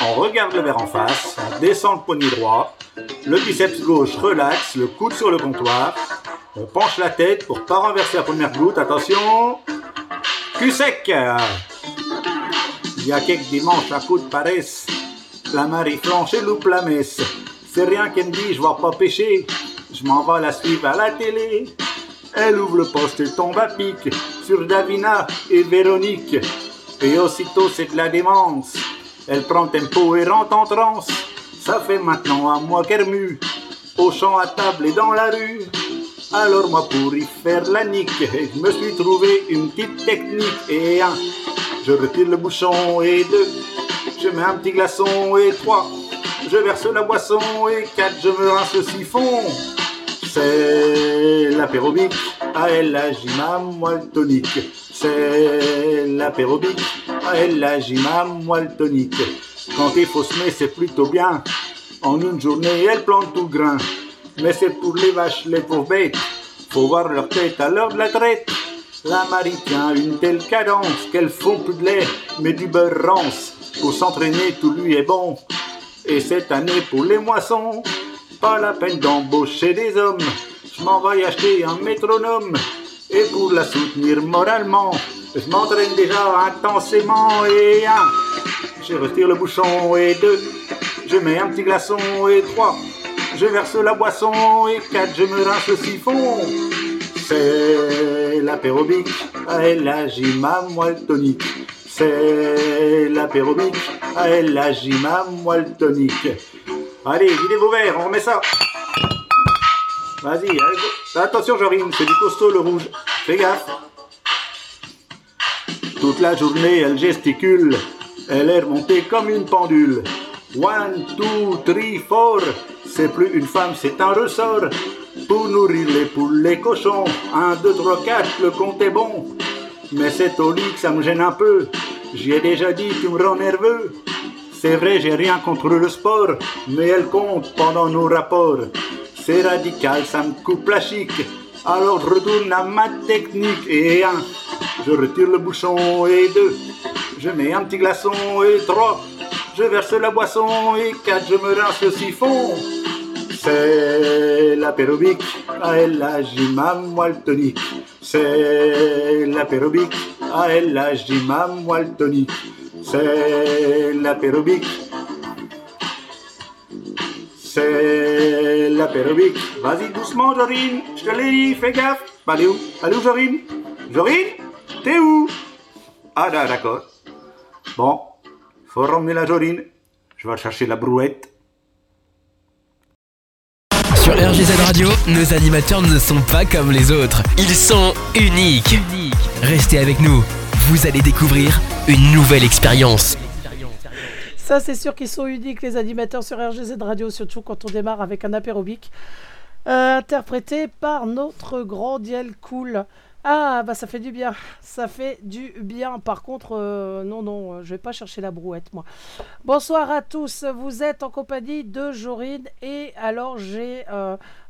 On regarde le verre en face, on descend le poignet droit, le biceps gauche relaxe, le coude sur le comptoir. On penche la tête pour pas renverser la première goutte. Attention, cul sec. Il y a quelques dimanches à coup de paresse. La Marie flanche et loupe la messe. C'est rien qu'elle me dit, je vois pas pêcher. Je m'en vais la suivre à la télé. Elle ouvre le poste et tombe à pic sur Davina et Véronique. Et aussitôt c'est de la démence. Elle prend tempo et rentre en transe. Ça fait maintenant un mois qu'elle mue. Au champ, à table et dans la rue. Alors moi pour y faire la nique, je me suis trouvé une petite technique. Et un, je retire le bouchon et deux, je mets un petit glaçon et trois, je verse la boisson et quatre, je me rince le siphon. C'est l'apérobique, à elle la gimam, moi tonique. C'est l'apérobique, à elle la gimam, moi le tonique. Quand il faut semer, c'est plutôt bien. En une journée, elle plante tout grain. Mais c'est pour les vaches, les pauvres. Faut voir leur tête à l'heure de la traite. La Marie tient une telle cadence qu'elle font plus de lait, mais du beurre rance. Pour s'entraîner, tout lui est bon. Et cette année, pour les moissons, pas la peine d'embaucher des hommes. Je m'en vais acheter un métronome. Et pour la soutenir moralement, je m'entraîne déjà intensément. Et un, je retire le bouchon. Et deux, je mets un petit glaçon. Et trois, je verse la boisson. Et quatre, je me rince le siphon. C'est l'apérobique, elle la gima, moi le tonique. C'est l'apérobique, elle la gima, moi le tonique. Allez, videz vos verres, on remet ça. Vas-y, go. attention Jorine, c'est du costaud le rouge. Fais gaffe. Toute la journée, elle gesticule. Elle est remontée comme une pendule. One, two, three, four. C'est plus une femme, c'est un ressort. Pour nourrir les poules, les cochons. Un, deux, trois, quatre, le compte est bon. Mais c'est au lit que ça me gêne un peu. J'y ai déjà dit, tu me rends nerveux. C'est vrai, j'ai rien contre le sport, mais elle compte pendant nos rapports. C'est radical, ça me coupe la chic. Alors je retourne à ma technique. Et un, je retire le bouchon. Et deux, je mets un petit glaçon. Et trois, je verse la boisson. Et quatre, je me rince le siphon. C'est l'apérobique, à elle la gima, moi le tonique. C'est l'apérobique, à elle la gima, moi le tonique. C'est l'apérobique. C'est l'apérobique. Vas-y doucement, Jorine. Je te l'ai dit, fais gaffe. Bah, est où? Est où, Jorine? Jorine? T'es où? Ah, là, d'accord. Bon, faut ramener la Jorine. Je vais chercher la brouette. Sur RGZ Radio, nos animateurs ne sont pas comme les autres. Ils sont uniques. Restez avec nous. Vous allez découvrir une nouvelle expérience. Ça, c'est sûr qu'ils sont uniques, les animateurs sur RGZ Radio, surtout quand on démarre avec un apérobique. Euh, interprété par notre grand Diel Cool. Ah, bah ça fait du bien. Ça fait du bien. Par contre, euh, non, non, euh, je vais pas chercher la brouette, moi. Bonsoir à tous. Vous êtes en compagnie de Jorine. Et alors, j'ai,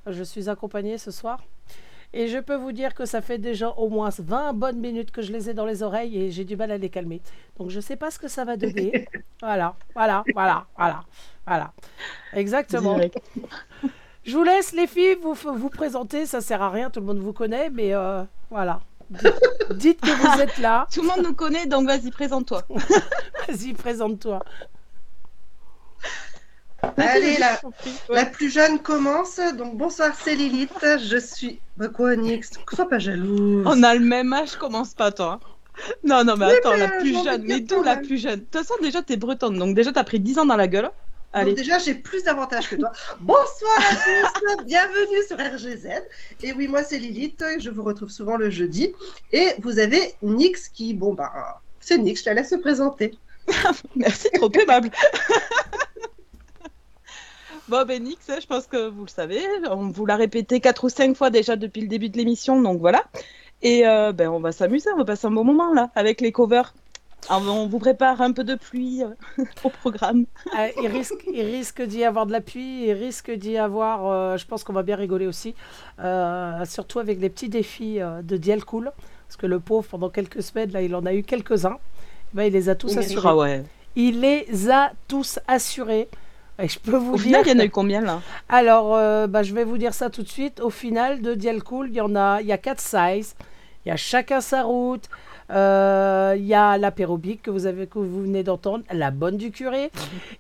je suis accompagnée ce soir. Et je peux vous dire que ça fait déjà au moins 20 bonnes minutes que je les ai dans les oreilles et j'ai du mal à les calmer. Donc je sais pas ce que ça va donner. voilà, voilà, voilà, voilà, voilà. Exactement. Je vous laisse les filles vous vous présenter, ça sert à rien, tout le monde vous connaît, mais euh, voilà. Dites que vous êtes là. Tout le monde nous connaît, donc vas-y, présente-toi. Vas-y, présente-toi. Allez, la, la plus jeune commence. Donc, bonsoir, c'est Lilith. Je suis. Bah, quoi, Nix? Sois pas jalouse. On a le même âge, commence pas toi. Non, non, mais attends, mais, la euh, plus jeune. Mais d'où la plus jeune? De toute façon, déjà, t'es bretonne, donc déjà, t'as pris 10 ans dans la gueule. Allez. Donc, déjà, j'ai plus d'avantages que toi. Bonsoir à tous. Bienvenue sur RGZ. Et oui, moi, c'est Lilith. Je vous retrouve souvent le jeudi. Et vous avez Nix qui. Bon, bah. C'est Nix, je la laisse se présenter. Merci, trop aimable. Bon, ben Nix, je pense que vous le savez, on vous l'a répété quatre ou cinq fois déjà depuis le début de l'émission, donc voilà. Et euh, ben, on va s'amuser, on va passer un bon moment là, avec les covers. Alors, on vous prépare un peu de pluie euh, au programme. Euh, il risque, il risque d'y avoir de la pluie, il risque d'y avoir, euh, je pense qu'on va bien rigoler aussi, surtout avec les petits défis de Diel Cool, parce que le pauvre, pendant quelques semaines, là, il en a eu quelques-uns, Ben, il les a tous assurés. Ah ouais. Il les a tous assurés. Et je peux vous Au dire. final, il y en a eu combien là? Alors, euh, bah, je vais vous dire ça tout de suite. Au final, de Dial Cool, il y en a, il y a quatre sizes. Il y a chacun sa route. Euh, Il y a l'apérobique que vous avez que vous venez d'entendre, la bonne du curé.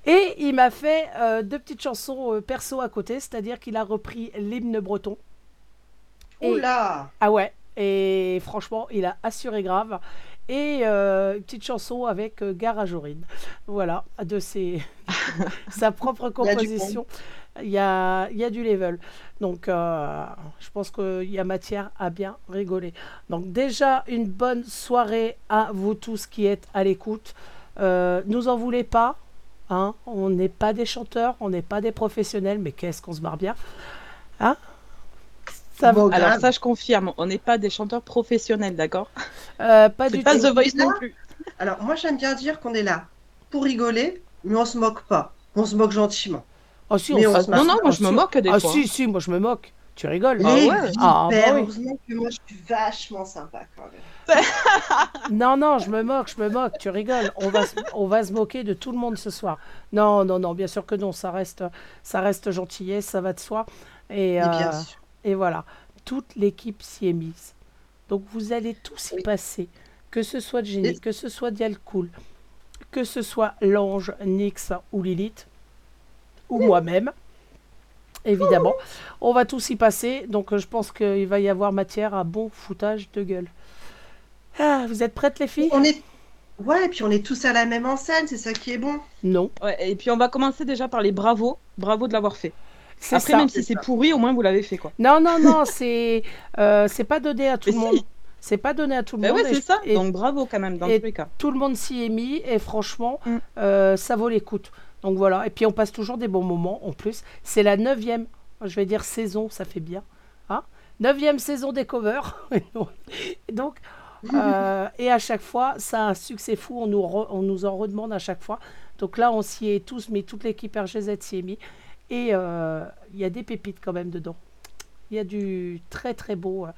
Et il m'a fait euh, deux petites chansons euh, perso à côté, c'est-à-dire qu'il a repris l'hymne breton. Et- Oula Ah ouais. Et franchement, il a assuré grave. Et euh, une petite chanson avec euh, Gare à Jorine. Voilà, de ses... sa propre composition. Il y a, il y a du level. Donc, euh, je pense qu'il y a matière à bien rigoler. Donc, déjà, une bonne soirée à vous tous qui êtes à l'écoute. Euh, nous en voulez pas. Hein on n'est pas des chanteurs, on n'est pas des professionnels, mais qu'est-ce qu'on se marre bien. Hein Ça Bon, va- Alors ça, je confirme, on n'est pas des chanteurs professionnels, d'accord Euh, pas du pas tout. The Voice non plus. Alors, moi, j'aime bien dire qu'on est là pour rigoler, mais on se moque pas. On se moque gentiment. Ah, si, Mais on on se. Non, non, moi Ah, je me si. moque des Ah fois. si, si, moi je me moque. Tu rigoles. Ah ouais. Ah, bah oui. heureusement que moi, je suis vachement sympa quand même. Non, non, je me moque, je me moque. Tu rigoles. On va, se- on va se moquer de tout le monde ce soir. Non, non, non, bien sûr que non. Ça reste, ça reste gentillesse, ça va de soi. Et, Et bien euh, sûr. Et voilà, toute l'équipe s'y est mise. Donc vous allez tous y Oui. passer. Que ce soit Jenny, que ce soit Dialcool, que ce soit l'ange, Nyx ou Lilith, ou moi-même. Évidemment, on va tous y passer, donc je pense qu'il va y avoir matière à bon foutage de gueule. Ah, vous êtes prêtes les filles? On est... Ouais, et puis on est tous à la même enseigne, c'est ça qui est bon. Non, Ouais, et puis on va commencer déjà par les bravos. Bravo de l'avoir fait. C'est Après, ça. même si c'est pourri, au moins vous l'avez fait quoi. Non, non, non, c'est euh, c'est pas donné à tout Mais le si. monde. C'est pas donné à tout le Bah monde. ouais, c'est ça. et Donc bravo quand même dans tous les cas. tout le monde s'y est mis et franchement, Mm. euh, ça vaut l'écoute. Donc voilà, et puis on passe toujours des bons moments en plus. C'est la neuvième, je vais dire saison, ça fait bien. Hein neuvième saison des covers. Et Donc, euh, et à chaque fois, ça a un succès fou, on nous, re- on nous en redemande à chaque fois. Donc là, on s'y est tous mis, toute l'équipe RGZ s'y est mis. Et euh, il y a des pépites quand même dedans. Il y a du très très beau, euh,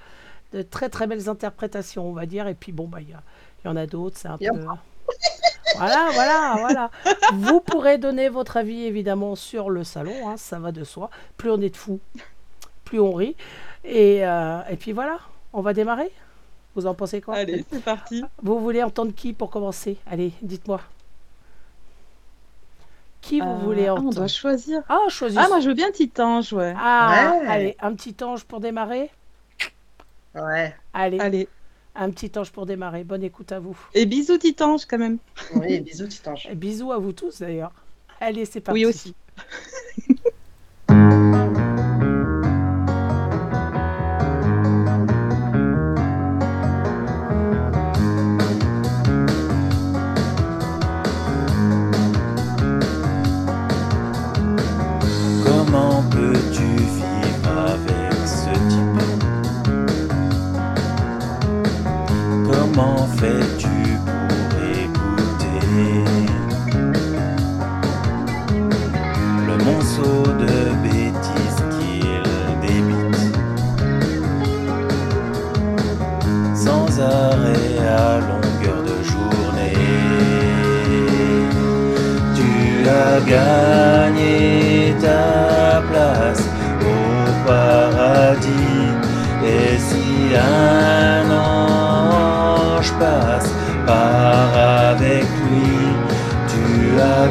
de très très belles interprétations, on va dire. Et puis bon, bah, il y, a- il y en a d'autres, c'est un peu... Voilà, voilà, voilà. Vous pourrez donner votre avis évidemment sur le salon, hein, ça va de soi. Plus on est de fous, plus on rit. Et, euh, et puis voilà, on va démarrer? Vous en pensez quoi? Allez, c'est parti. Vous voulez entendre qui pour commencer? Allez, dites-moi. Qui vous Euh, voulez ah, on entendre doit choisir. Ah, choisis. Ah, moi je veux bien Titange, ouais. Ah, Ouais. allez, un petit ange pour démarrer. Ouais, Allez, Allez. un petit ange pour démarrer. Bonne écoute à vous. Et bisous Titange quand même. oui, bisous, Titange. Et bisous à vous tous d'ailleurs. Allez, c'est parti. Oui aussi.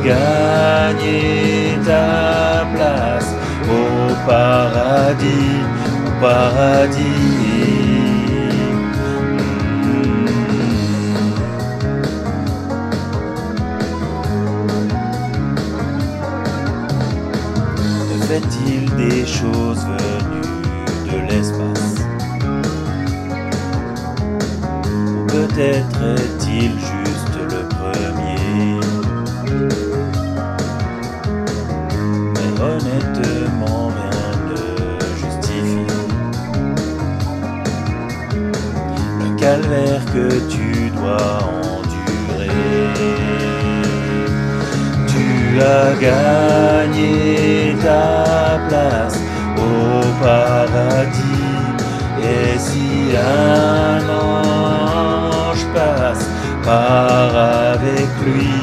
gagné ta place au paradis, au paradis. Fait-il des choses venues de l'espace? Peut-être as gagné ta place au paradis. Et si un ange passe par avec lui,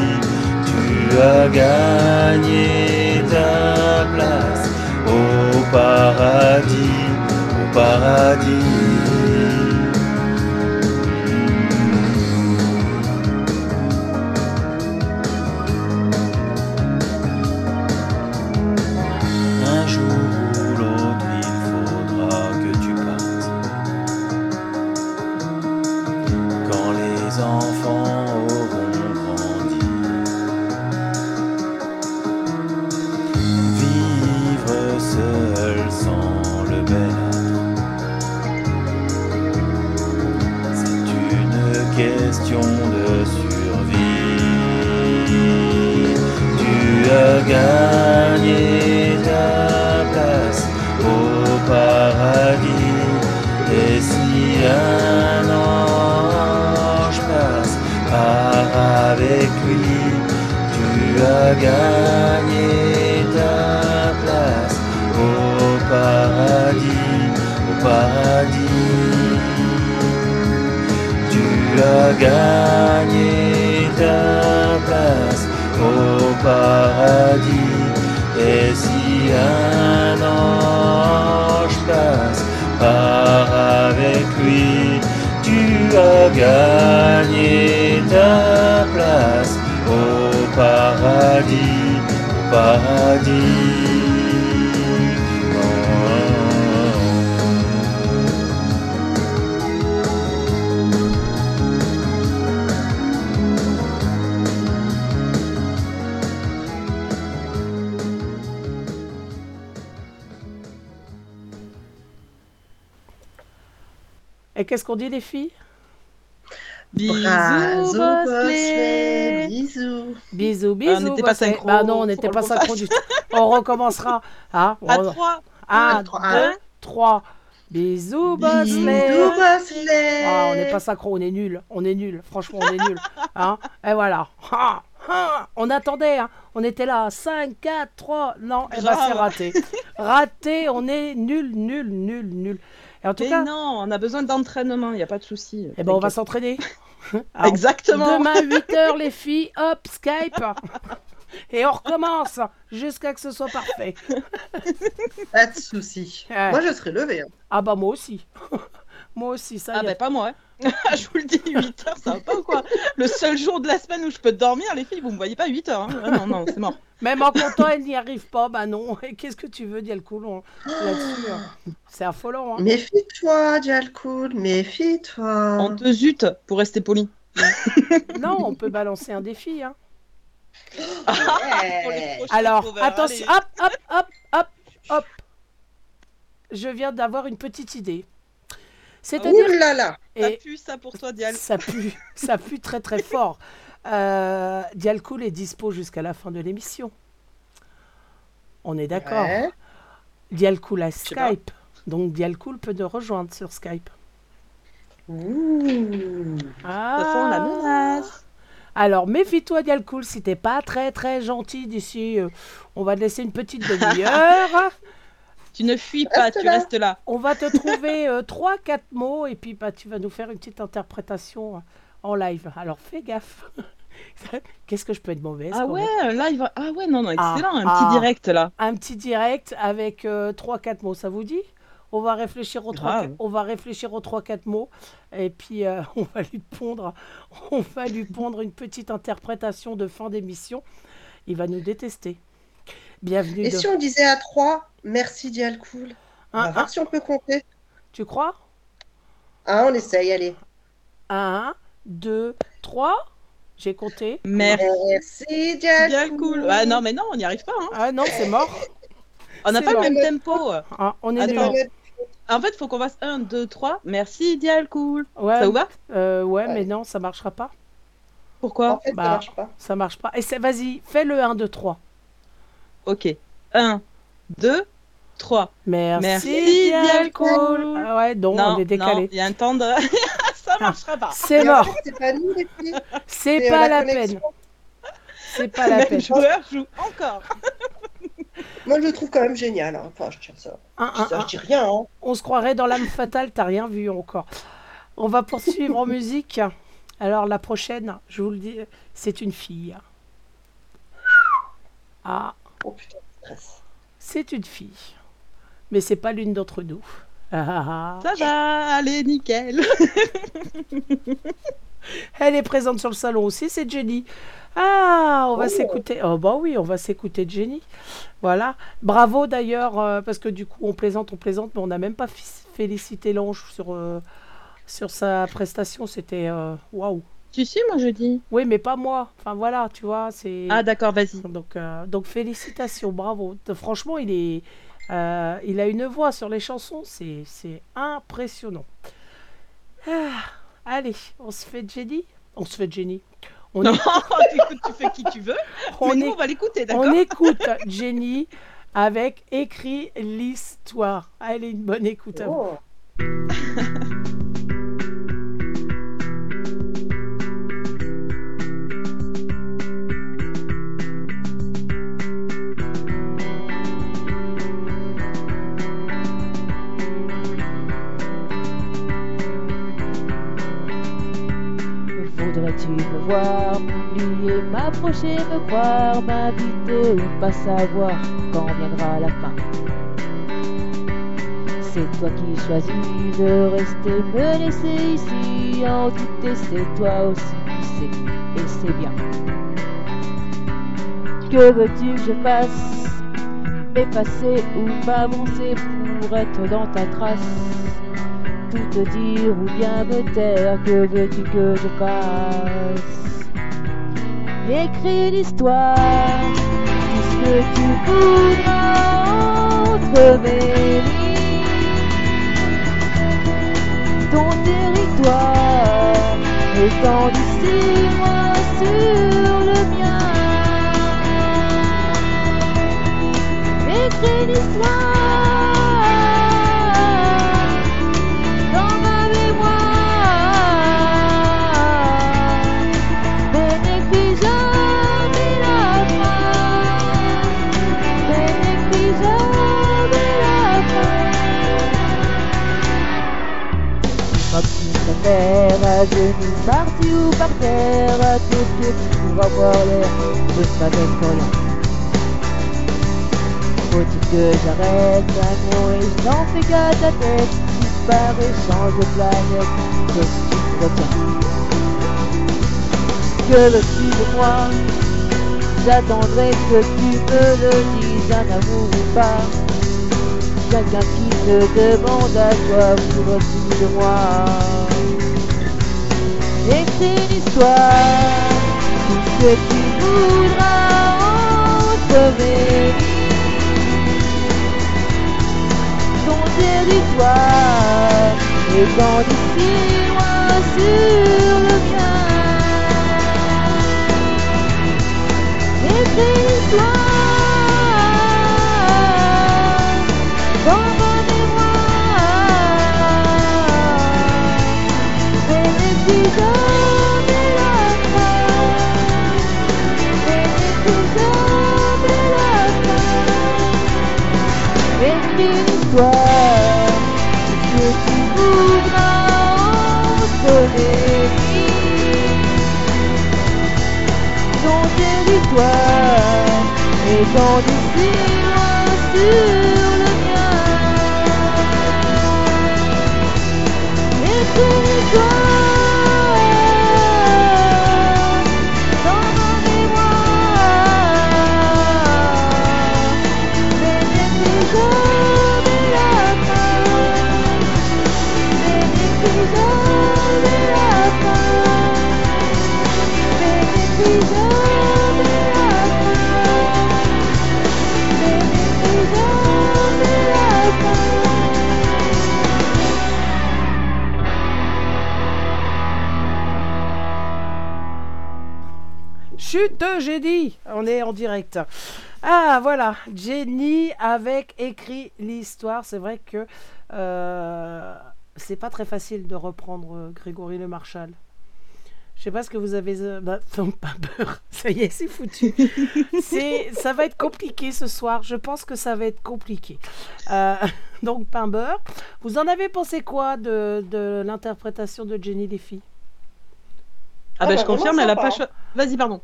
tu as gagné ta place au paradis, au paradis. Gagné ta place au paradis, au paradis. Tu as gagné ta place au paradis. Et si un ange passe par avec lui, tu as gagné Et qu'est-ce qu'on dit, les filles? Bisous, Bosley. Bisous. Bisous, bisous. on n'était pas synchro, Bah non, on n'était pas synchro du tout. On recommencera. Hein À On- 3. Un, Un, trois, deux, un. trois. Bisous, Bosley. Bisous, Bosley. Ah, on n'est pas synchro, on est nul. On est nul. Franchement, on est nul. Hein Et voilà. Ah, ah, on attendait. Hein. On était là. 5, 4, 3. Non, eh ben, c'est raté. Raté. On est nul, nul, nul, nul. Et en tout Mais cas, non, on a besoin d'entraînement, il n'y a pas de souci. eh ben, on va s'entraîner. Exactement. Demain, 8h, les filles. Hop, Skype. Et on recommence jusqu'à que ce soit parfait. Pas de soucis. Ouais. Moi, je serai levé. hein. Ah bah moi aussi. moi aussi, ça Ah y ben pas moi. Hein. je vous le dis, 8 heures, ça va pas ou quoi? Le seul jour de la semaine où je peux dormir, les filles, vous me voyez pas 8 heures. hein. Ah non, non, c'est mort. Même en comptant, elle n'y arrive pas. Bah non. Et qu'est-ce que tu veux, Dialcool on- là-dessus hein? C'est affolant. Hein. Méfie-toi, Dialcool, méfie-toi. On te zute, pour rester poli. Non, on peut balancer un défi. Hein. Les prochains Alors, attention. Hop, hop, hop, hop, hop. Je viens d'avoir une petite idée. Ouh C'est-à-dire là là. Ça et pue ça pour toi, Dial. ça pue, ça pue très très fort. Euh, Dialcool est dispo jusqu'à la fin de l'émission. On est d'accord. Ouais. Dialcool a sais pas. Skype. Donc Dialcool peut nous rejoindre sur Skype. Ouh. Ah. Ça sent la menace. Alors méfie-toi Dialcool, si t'es pas très très gentil d'ici, euh, on va te laisser une petite demi-heure. Tu ne fuis pas, Reste tu là. restes là. on va te trouver euh, trois, quatre mots et puis bah, tu vas nous faire une petite interprétation euh, en live. Alors fais gaffe. Qu'est-ce que je peux être mauvaise Ah ouais, live. Ah ouais, non, non, Ah, excellent. Un ah. petit direct là. Un petit direct avec euh, trois, quatre mots, ça vous dit? On va réfléchir aux trois, on va réfléchir aux trois quatre mots et puis euh, on va lui pondre, on va lui pondre une petite interprétation de fin d'émission. Il va nous détester. Bienvenue. Et de- si on disait à 3, merci Dialcool On Un, va un, voir si on peut compter. tu crois? Ah, on essaye, allez. 1, 2, 3. J'ai compté. Merci. Merci Dialcool. Ah non, mais non, on n'y arrive pas. hein. Ah non, c'est mort. On n'a pas le bon. même tempo. Ah, on est Attends. nul. En fait, faut qu'on fasse 1, 2, 3. Merci, Dial, cool. Ouais, Ça vous va? Euh, ouais, Ouais. mais non, ça marchera pas. Pourquoi? En fait, Bah. ça marche pas. Ça marche pas. Et vas-y, fais le 1, 2, 3. Ok. 1, 2, 3. Merci, Merci, Dialcool. Ah ouais, donc non, on est décalé. non, il y a un temps de... ça marchera pas. C'est en mort. fait, C'est pas nous les filles. C'est pas euh, la la peine. C'est pas la Le peine. joueur joue encore. Moi, je le trouve quand même génial. hein. Enfin, je tiens ça. Un, Je, un, un. je dis rien. Hein. On se croirait dans l'âme fatale, t'as rien vu encore. On va poursuivre en musique. Alors la prochaine, je vous le dis, c'est une fille. Ah, Oh putain, stress. c'est une fille. Mais c'est pas l'une d'entre nous. Ah, ah, ah. Ça va, allez, nickel. Elle est présente sur le salon aussi, c'est Jenny. Ah, on va Oh. s'écouter. Oh bah oui, on va s'écouter Jenny. Voilà. Bravo d'ailleurs, euh, parce que du coup, on plaisante, on plaisante, mais on n'a même pas félicité l'ange sur, euh, sur sa prestation. C'était euh, waouh. Tu sais, moi je dis. Oui, mais pas moi. Enfin voilà, tu vois, c'est. Ah d'accord, vas-y. Donc, euh, donc félicitations, bravo. Franchement, il est, euh, il a une voix sur les chansons, c'est, c'est impressionnant. Ah, allez, on se fait Jenny. On se fait Jenny. On, Non, écoute, tu fais qui tu veux. on mais nous, é- on va l'écouter, on d'accord écoute Jenny avec écrit l'histoire. Allez, une bonne écoute à vous. Oh. m'approcher, me croire, m'inviter ou pas savoir quand viendra la fin. C'est toi qui choisis de rester, me laisser ici, en douter, c'est toi aussi qui sais, et c'est bien. Que veux-tu que je fasse? M'effacer ou m'avancer pour être dans ta trace? Tout te dire ou bien me taire, que veux-tu que je fasse? Écris l'histoire, tout ce que tu voudras entre mes ton territoire étant d'ici moi sur le mien. Écris l'histoire genoux, parti ou par terre, à tes pieds pour avoir l'air de savais rien. Faut-il que j'arrête l'amour et je n'en fais qu'à ta tête Disparaît, change de planète, que tu retiens Que veux-tu de moi J'attendrai que tu me le dises, un amour ou pas. Quelqu'un qui te demande à toi, voudrais-tu de moi Écris l'histoire, tout ce que tu voudras mes lignes ton territoire et quand d'ici loin sur le mien. Écris l'histoire dans et quand d'ici loin J'ai dit On est en direct. Ah, voilà, Jenny avec écrit l'histoire. C'est vrai que euh, c'est pas très facile de reprendre euh, Grégory Le Marchal. Je sais pas ce que vous avez. euh, bah, non, pas peur. Ça y est, c'est foutu. c'est, ça va être compliqué ce soir. Je pense que ça va être compliqué. Euh, donc, pain beurre. Vous en avez pensé quoi de, de l'interprétation de Jenny les filles Ah, Ah bah, bah, je confirme, vraiment elle a pas choisi. Vas-y, pardon.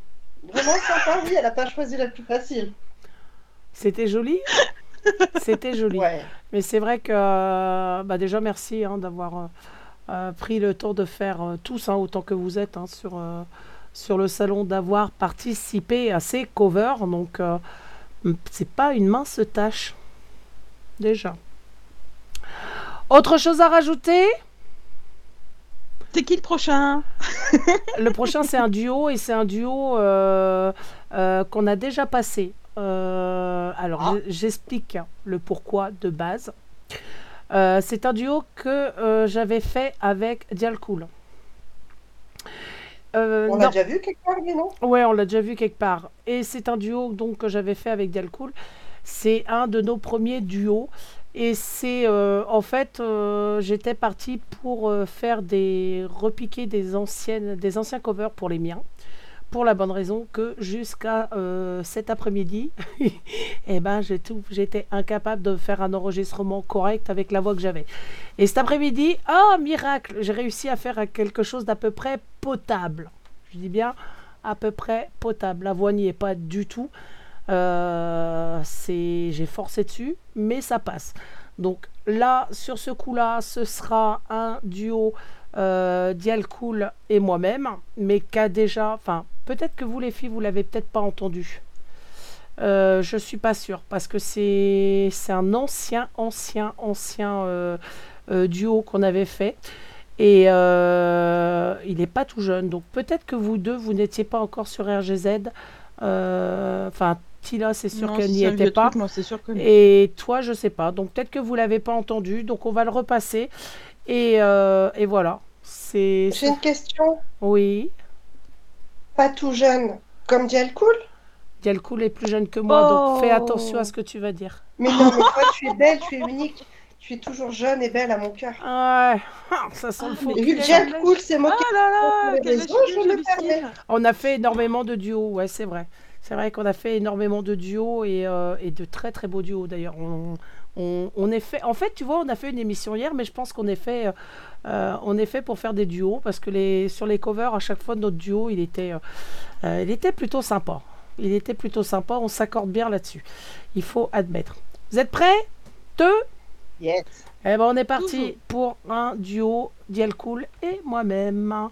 Vraiment sympa, oui, elle a pas choisi la plus facile. C'était joli? C'était joli. Ouais. Mais c'est vrai que, euh, bah déjà, merci hein, d'avoir euh, euh, pris le temps de faire euh, tous, hein, autant que vous êtes, hein, sur, euh, sur le salon, d'avoir participé à ces covers. Donc, c'est pas une mince tâche. Déjà. Autre chose à rajouter? C'est qui le prochain Le prochain, c'est un duo et c'est un duo euh, euh, qu'on a déjà passé. Euh, alors, Ah. j'explique le pourquoi de base. C'est un duo que j'avais fait avec Dialcool. On l'a déjà vu quelque part, lui, non Ouais, on l'a déjà vu quelque part. Et c'est un duo donc que j'avais fait avec Dialcool. C'est un de nos premiers duos. Et c'est euh, en fait, euh, j'étais partie pour euh, faire des repiquer des anciennes, des anciens covers pour les miens. Pour la bonne raison que jusqu'à cet après-midi, eh ben, j'étais incapable de faire un enregistrement correct avec la voix que j'avais. Et cet après-midi, oh miracle, j'ai réussi à faire quelque chose d'à peu près potable. Je dis bien à peu près potable. La voix n'y est pas du tout. Euh, j'ai forcé dessus, mais ça passe. Donc là, sur ce coup-là, ce sera un duo euh, Dialcool et moi-même, mais qu'a déjà, enfin, peut-être que vous les filles, vous l'avez peut-être pas entendu. Euh, je suis pas sûre parce que c'est un ancien, ancien, ancien euh, euh, duo qu'on avait fait. Et euh, il n'est pas tout jeune. Donc peut-être que vous deux, vous n'étiez pas encore sur RGZ. Enfin, Tila, c'est sûr qu'elle n'y c'est était pas. truc, moi, c'est sûr que non. Et toi, je sais pas. Donc peut-être que vous l'avez pas entendu. Donc on va le repasser. Et, euh, et voilà. C'est. J'ai une question. Oui. Pas tout jeune, comme Dialcool? Dialcool est plus jeune que moi. Donc fais Oh. attention à ce que tu vas dire. Mais non, mais toi, tu es belle, tu es unique. Tu es toujours jeune et belle à mon cœur. Ouais. Ah, Ça sent le Ah, faux que quel- Dialcool s'est moqué Oh là là, les quel réseaux, lâche- je me permets. On a fait énormément de duos. Ouais, c'est vrai. C'est vrai qu'on a fait énormément de duos et, euh, et de très très beaux duos d'ailleurs. On, on, on est fait. En fait, tu vois, on a fait une émission hier, mais je pense qu'on est fait. euh, on est fait pour faire des duos parce que les, sur les covers, à chaque fois, notre duo, il était, euh, il était plutôt sympa. Il était plutôt sympa. On s'accorde bien là-dessus. Il faut admettre. Vous êtes prêts? Deux? Yes. Eh ben, on est parti Toujours. pour un duo Dialcool et moi-même.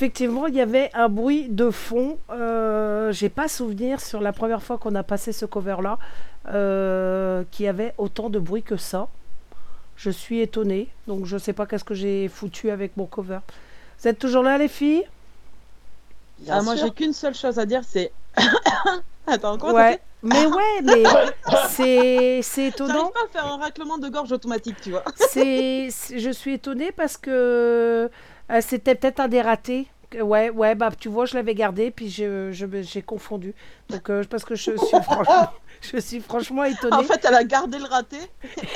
Effectivement, il y avait un bruit de fond. Euh, J'ai pas souvenir sur la première fois qu'on a passé ce cover-là euh, qu'il y avait autant de bruit que ça. Je suis étonnée, donc je sais pas qu'est-ce que j'ai foutu avec mon cover. Vous êtes toujours là, les filles? Bien Ah, moi, j'ai qu'une seule chose à dire, c'est. Attends, comment Ouais, mais ouais, mais c'est c'est ça étonnant. Pas à faire un raclement de gorge automatique, tu vois. c'est- je suis étonnée parce que euh, c'était peut-être un des ratés. Ouais, ouais, bah tu vois, je l'avais gardé puis je, je me- j'ai confondu. Donc euh, parce que je suis franchement, je suis franchement étonnée. En fait, elle a gardé le raté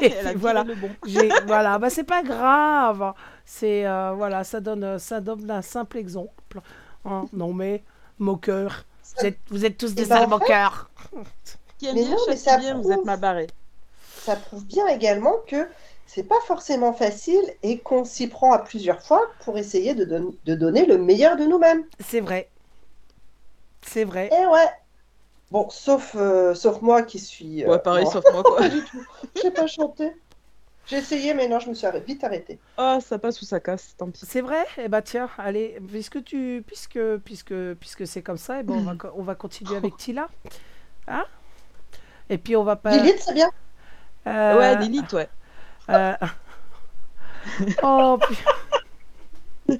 Et et elle a puis voilà. voilà, le bon. j'ai, voilà, bah c'est pas grave. C'est euh, voilà, ça donne, ça donne un simple exemple. Hein, non mais moqueur, vous êtes, vous êtes tous des sales fait- moqueurs. Qui aime Mais bien, non, mais ça bien, vous êtes mal barré. Ça prouve bien également que c'est pas forcément facile et qu'on s'y prend à plusieurs fois pour essayer de, don- de donner le meilleur de nous-mêmes. C'est vrai, c'est vrai. Eh ouais. Bon, sauf, euh, sauf moi qui suis. euh, Ouais, pareil, sauf moi, quoi. Pas du tout. J'ai pas chanté. J'ai essayé, mais non, je me suis arrêt- vite arrêtée. Oh, ça passe ou ça casse, tant pis. C'est vrai? Eh bah tiens, allez, puisque tu, puisque, puisque, puisque c'est comme ça, eh ben on va, on va continuer avec Tila, hein? Et puis on va pas. Lilith, c'est bien. euh, Ouais, Lilith, ouais. Euh, Oh. pu-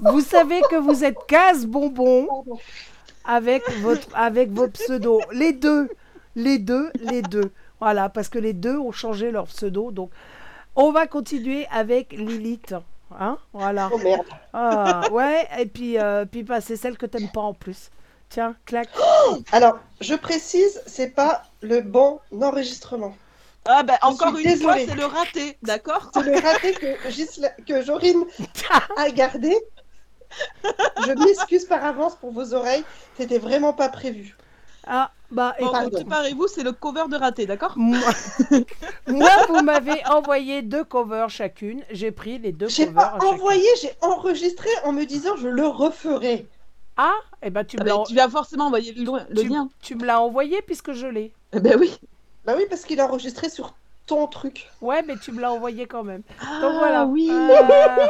vous savez que vous êtes casse bonbons Pardon. avec votre, avec vos pseudos, les deux, les deux, les deux. Voilà, parce que les deux ont changé leur pseudo, donc on va continuer avec Lilith, hein Voilà. Oh merde. Ah, ouais, et puis, euh, puis bah, c'est celle que t'aimes pas en plus. Tiens, clac. Alors, je précise, c'est pas le bon enregistrement. Ah, bah, Je encore une fois, désolée. c'est le raté, d'accord C'est le raté que, que Jorine a gardé. Je m'excuse par avance pour vos oreilles. C'était vraiment pas prévu. Ah, bah, Bon, préparez-vous, c'est le cover de raté, d'accord moi, moi, vous m'avez envoyé deux covers chacune. J'ai pris les deux J'ai covers. pas à chacune. envoyé, j'ai enregistré en me disant je le referai. Ah, et ben tu Ah me bah, l'as Tu vas forcément envoyer le, le tu- lien. tu me l'as envoyé puisque je l'ai. Eh ben oui. Bah oui, parce qu'il a enregistré sur ton truc. Ouais, mais tu me l'as envoyé quand même. Ah, Donc voilà. oui. Euh,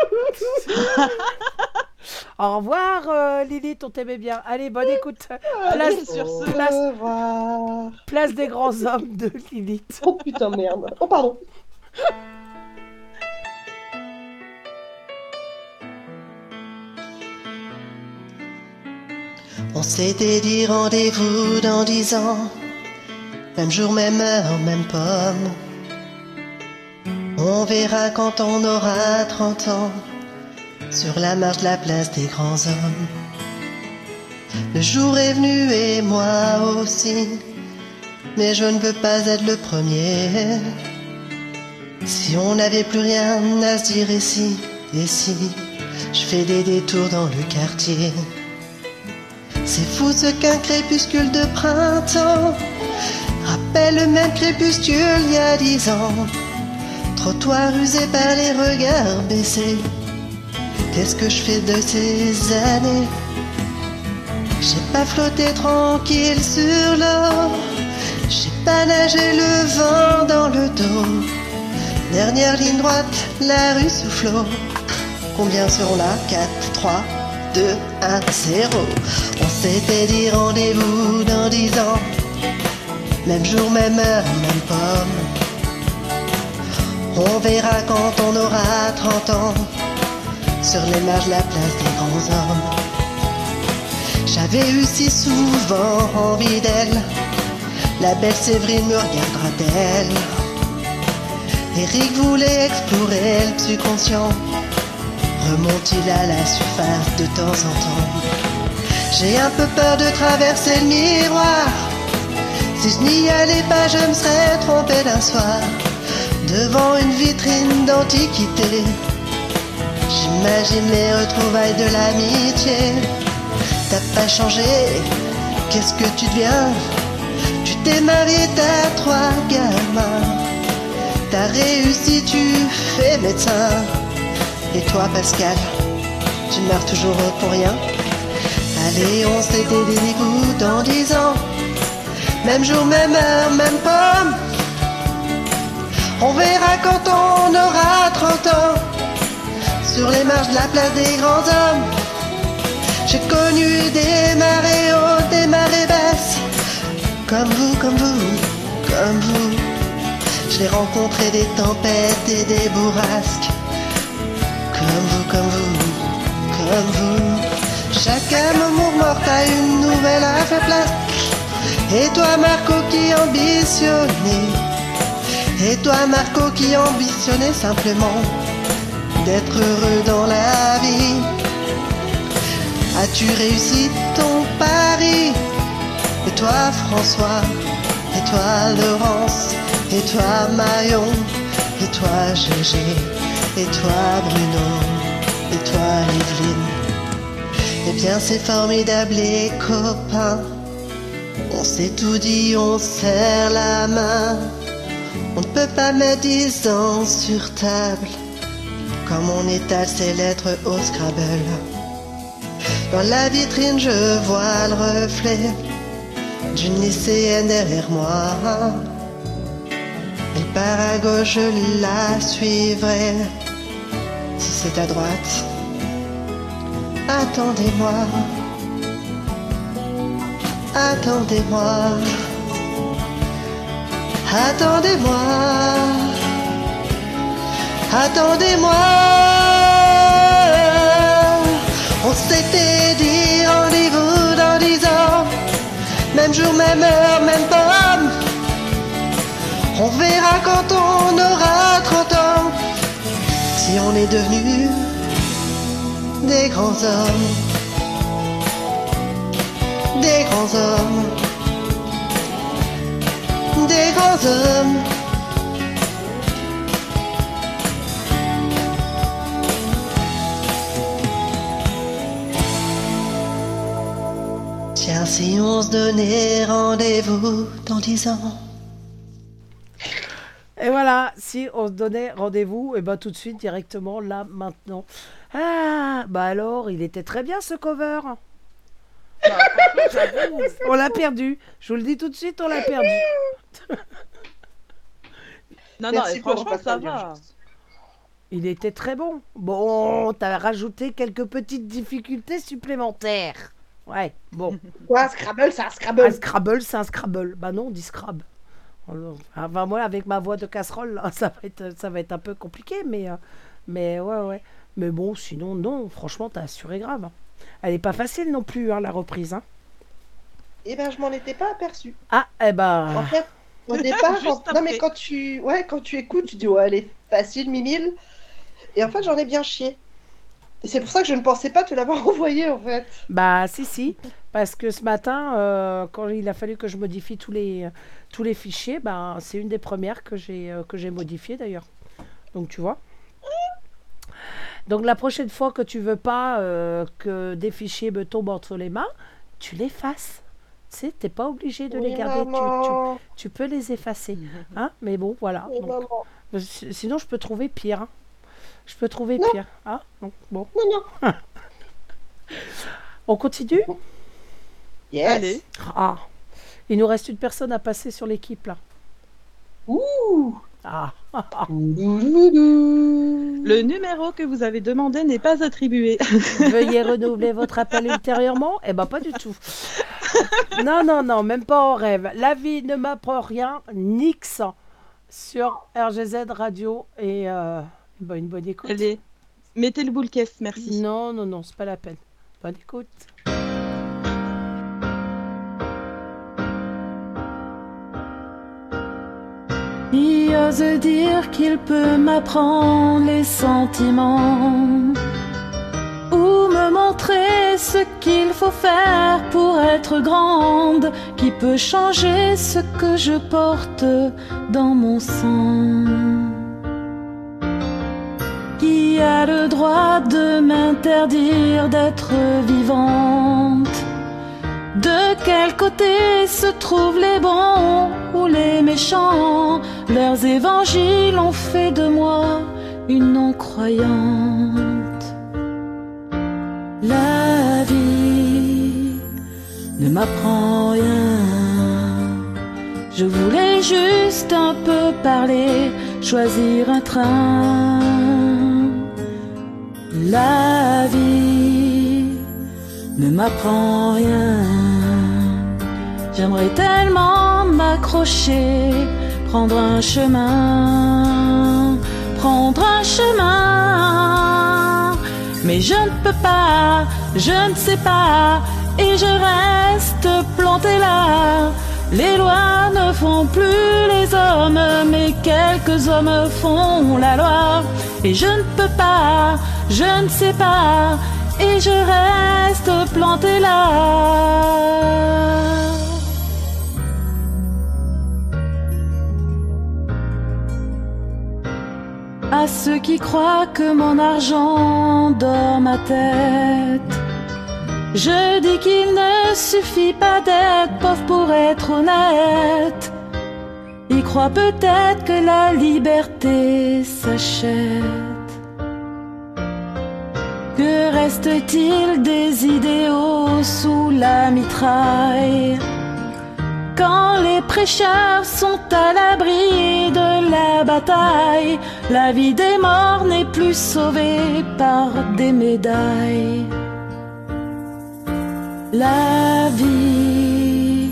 Au revoir, euh, Lilith, on t'aimait bien. Allez, bonne écoute. Allez, Place, sur ce. place. revoir. place des grands hommes de Lilith. Oh putain, merde. Oh pardon. On s'était dit rendez-vous dans dix ans, même jour, même heure, même pomme. On verra quand on aura 30 ans, sur la marche de la place des grands hommes. Le jour est venu et moi aussi, mais je ne veux pas être le premier. Si on n'avait plus rien à se dire ici, et si je fais des détours dans le quartier. C'est fou ce qu'un crépuscule de printemps rappelle le même crépuscule il y a dix ans. Trottoir usé par les regards baissés. Qu'est-ce que je fais de ces années? J'ai pas flotté tranquille sur l'eau. J'ai pas nagé le vent dans le dos. Dernière ligne droite, la rue souffle. Combien seront là? 4, 3, 2, 1, 0. On s'était dit rendez-vous dans 10 ans. Même jour, même heure, même pomme. On verra quand on aura 30 ans sur les marges la place des grands hommes. J'avais eu si souvent envie d'elle, la belle Séverine me regardera-t-elle Eric voulait explorer le subconscient, remonte-t-il à la surface de temps en temps? J'ai un peu peur de traverser le miroir, si je n'y allais pas je me serais trompé d'un soir, devant une vitrine d'antiquité. J'imagine les retrouvailles de l'amitié. T'as pas changé, qu'est-ce que tu deviens? Tu t'es marié, t'as trois gamins. T'as réussi, tu fais médecin. Et toi, Pascal, tu meurs toujours pour rien. Allez, on s'était des dégoûts dans dix ans. Même jour, même heure, même pomme. On verra quand on aura 30 ans sur les marches de la place des grands hommes. J'ai connu des marées hautes, des marées basses, comme vous, comme vous, comme vous. J'ai rencontré des tempêtes et des bourrasques, comme vous, comme vous, comme vous. Chacun moment mort a une nouvelle à faire place. Et toi, Marco, qui ambitionnais, et toi, Marco, qui ambitionnais simplement d'être heureux dans la vie. As-tu réussi ton pari? Et toi François. Et toi Laurence. Et toi Marion. Et toi Gégé. Et toi Bruno. Et toi Evelyne Eh bien c'est formidable les copains On s'est tout dit, on serre la main On ne peut pas mettre dix ans sur table comme on étale ses lettres au Scrabble. Dans la vitrine, je vois le reflet d'une lycéenne derrière moi. Elle part à gauche, je la suivrai. Si c'est à droite, attendez-moi. Attendez-moi. Attendez-moi. Attendez-moi, on s'était dit rendez-vous dans dix ans, même jour, même heure, même pomme. On verra quand on aura 30 ans, si on est devenu des grands hommes, hommes, des hommes. Tiens, si on se donnait rendez-vous dans dix ans. Et voilà, si on se donnait rendez-vous, et ben tout de suite, directement, là, maintenant. Ah, bah alors, il était très bien ce cover. On l'a perdu. Je vous le dis tout de suite, on l'a perdu. Non, non, franchement, ça va. Il était très bon. Bon, t'as rajouté quelques petites difficultés supplémentaires. Ouais, bon. Quoi, Scrabble, c'est un Un Scrabble. Scrabble, c'est un Scrabble. Bah non, on dit Scrab. Enfin, moi, avec ma voix de casserole, là, ça va être, ça va être un peu compliqué, mais, euh, mais ouais, ouais. Mais bon, sinon, non, franchement, t'as assuré grave. hein. Elle est pas facile non plus, hein, la reprise. Hein. Eh ben, je m'en étais pas aperçu. Ah, eh ben. En fait, au départ, quand... non mais quand tu, ouais, quand tu écoutes, tu dis ouais, elle est facile, mimile. Et en fait, j'en ai bien chié. Et c'est pour ça que je ne pensais pas te l'avoir envoyé en fait. Bah si si, parce que ce matin, euh, quand il a fallu que je modifie tous les, tous les fichiers, bah, c'est une des premières que j'ai euh, que j'ai modifiées d'ailleurs. Donc tu vois. Donc la prochaine fois que tu veux pas euh, que des fichiers me tombent entre les mains, tu les effaces. Tu sais, t'es pas obligé de les garder, tu, tu, maman. tu peux les effacer. Hein Mais bon, voilà. Oui, Donc, maman. euh, si- sinon, je peux trouver pire. hein. Je peux trouver Non. pire. Donc, bon. Non, non. On continue? Yes. Allez. Ah, il nous reste une personne à passer sur l'équipe là. Ouh. Ah, Le numéro que vous avez demandé n'est pas attribué. veuillez renouveler votre appel ultérieurement Eh ben pas du tout. Non, non, non, même pas en rêve. La vie ne m'apprend rien, nix. sur RGZ Radio et euh, bah, une bonne écoute. Allez, mettez le boule caisse, merci. Non, non, non, c'est pas la peine. Bonne écoute. Qui ose dire qu'il peut m'apprendre les sentiments ou me montrer ce qu'il faut faire pour être grande, qui peut changer ce que je porte dans mon sang. Qui a le droit de m'interdire d'être vivante? De quel côté se trouvent les bons ou les méchants? Leurs évangiles ont fait de moi une non-croyante. La vie ne m'apprend rien. Je voulais juste un peu parler, choisir un train. La vie ne m'apprend rien. J'aimerais tellement m'accrocher, prendre un chemin, prendre un chemin. Mais je ne peux pas, je ne sais pas, et je reste planté là. Les lois ne font plus les hommes, mais quelques hommes font la loi. Et je ne peux pas, je ne sais pas, et je reste planté là. À ceux qui croient que mon argent dort ma tête, je dis qu'il ne suffit pas d'être pauvre pour être honnête. Ils croient peut-être que la liberté s'achète. Que reste-t-il des idéaux sous la mitraille? Quand les prêcheurs sont à l'abri de la bataille, la vie des morts n'est plus sauvée par des médailles. La vie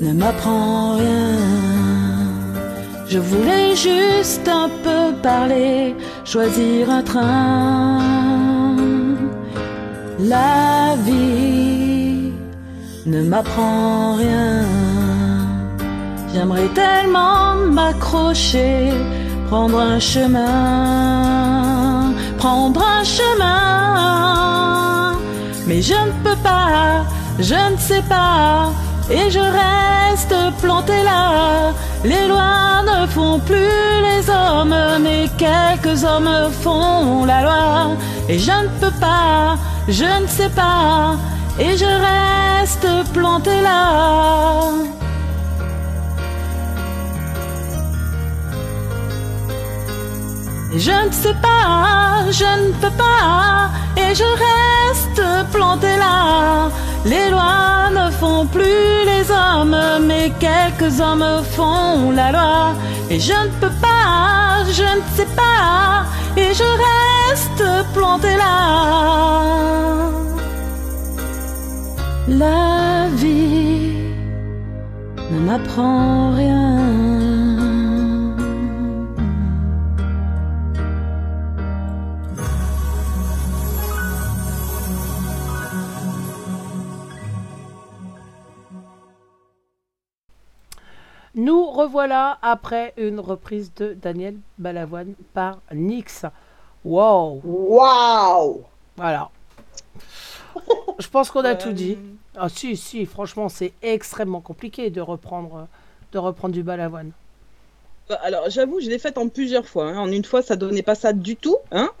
ne m'apprend rien. Je voulais juste un peu parler, choisir un train. La vie ne m'apprend rien. J'aimerais tellement m'accrocher, prendre un chemin, prendre un chemin. Mais je ne peux pas, je ne sais pas, et je reste planté là. Les lois ne font plus les hommes, mais quelques hommes font la loi. Et je ne peux pas, je ne sais pas, et je reste planté là. Je ne sais pas, je ne peux pas, et je reste planté là. Les lois ne font plus les hommes, mais quelques hommes font la loi. Et je ne peux pas, je ne sais pas, et je reste planté là. La vie ne m'apprend rien. Revoilà après une reprise de Daniel Balavoine par Nix. Wow Waouh Voilà. Je pense qu'on a tout dit. Ah si, si, franchement, c'est extrêmement compliqué de reprendre, de reprendre du Balavoine. Euh, Alors, j'avoue, je l'ai faite en plusieurs fois. hein. En une fois, ça donnait pas ça du tout. Hein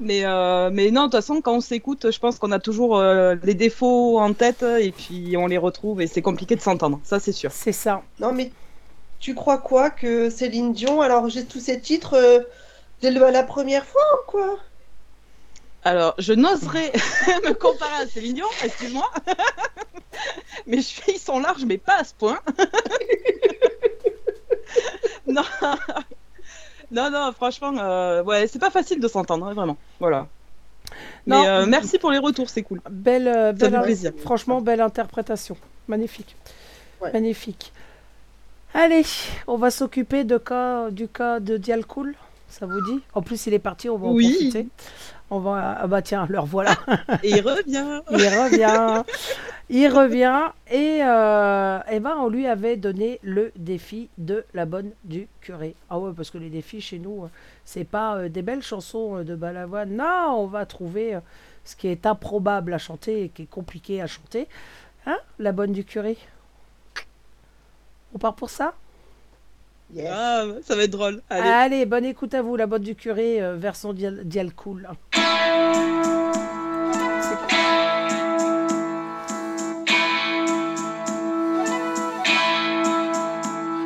mais, euh, mais non, de toute façon, quand on s'écoute, je pense qu'on a toujours euh, les défauts en tête et puis on les retrouve et c'est compliqué de s'entendre. Ça, c'est sûr. C'est ça. Non, mais tu crois quoi que Céline Dion, alors j'ai tous ces titres euh, dès le- la première fois ou quoi? Alors, je n'oserais me comparer à Céline Dion, excuse-moi. mes chevilles sont larges, mais pas à ce point. non. Non, non, franchement, euh, ouais, c'est pas facile de s'entendre, hein, vraiment. Voilà. Non. Mais euh, merci pour les retours, c'est cool. Belle, euh, Ça belle fait plaisir. Franchement, belle interprétation. Magnifique. Ouais. Magnifique. Allez, on va s'occuper de cas, du cas de Dialcool. Ça vous dit? En plus, il est parti, on va en Oui. profiter. On va... Ah bah tiens, leur voilà. Et il revient. il revient. Il revient. Et, euh, eh ben, on lui avait donné le défi de la bonne du curé. Ah ouais, parce que les défis chez nous, euh, c'est pas euh, des belles chansons de Balavoine. Non, on va trouver ce qui est improbable à chanter et qui est compliqué à chanter. Hein La bonne du curé? On part pour ça? Ah, ça va être drôle. Allez. Allez. bonne écoute à vous, la bonne du curé, euh, version dial, dial cool.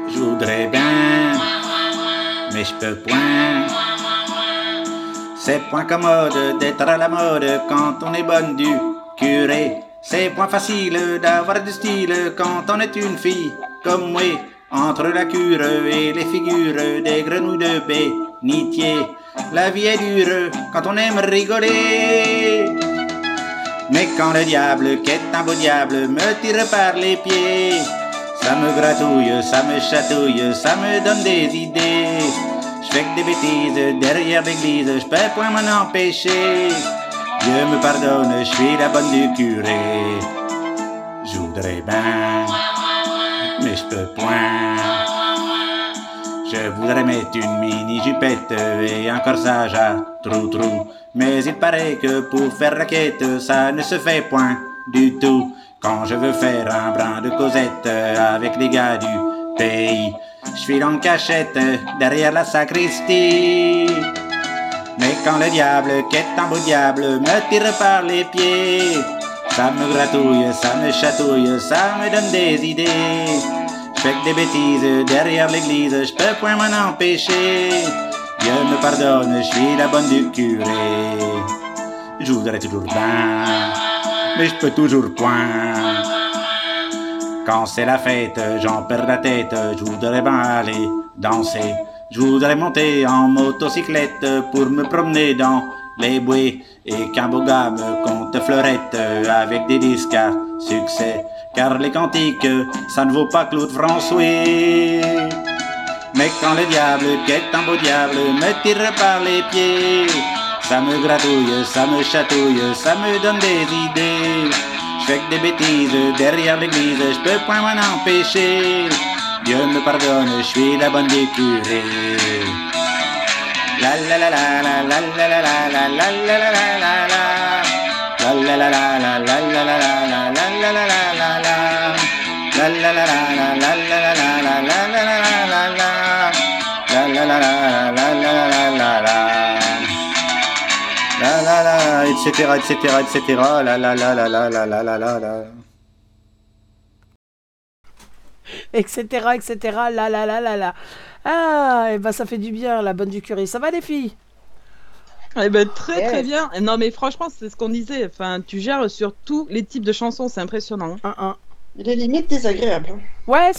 Je voudrais bien, mais je peux point. C'est point commode d'être à la mode quand on est bonne du curé. C'est point facile d'avoir du style quand on est une fille comme moi. Entre la cure et les figures des grenouilles de bénitier. La vie est dure quand on aime rigoler. Mais quand le diable, qui est un beau diable, me tire par les pieds, ça me gratouille, ça me chatouille, ça me donne des idées. Je fais que des bêtises derrière l'église, je peux point m'en empêcher. Dieu me pardonne, je suis la bonne du curé. Je voudrais bien, point. Je voudrais mettre une mini jupette et un corsage à trou-trou. Mais il paraît que pour faire raquette, ça ne se fait point du tout. Quand je veux faire un brin de causette avec les gars du pays, je suis en cachette derrière la sacristie. Mais quand le diable, qui est un beau diable, me tire par les pieds, ça me gratouille, ça me chatouille, ça me donne des idées. Je fais des bêtises derrière l'église, je peux point m'en empêcher. Dieu me pardonne, je suis la bonne du curé. Je voudrais toujours bien, mais je peux toujours point. Quand c'est la fête, j'en perds la tête, je voudrais bien aller danser. Je voudrais monter en motocyclette pour me promener dans les bois et qu'un beau gars me compte fleurette avec des disques à succès. Car les cantiques, ça ne vaut pas Claude François. Mais quand le diable, qui est un beau diable, me tire par les pieds, ça me gratouille, ça me chatouille, ça me donne des idées. Je fais que des bêtises derrière l'église, je peux point m'en empêcher. Dieu me pardonne, je suis la bonne des curés. La la la la la la. La la la la la la la la la la la la la la la la. Etc., etc., etc., la la la la la la la la la la. etc., etc. La la la la la. Ah, et ben ça fait du bien, la bonne du curé. Ça va les filles? Eh ben, très très bien. Non mais franchement, c'est ce qu'on disait. Enfin, tu gères sur tous les types de chansons, c'est impressionnant. Un, un. Il est limite désagréable. hein. Ouais,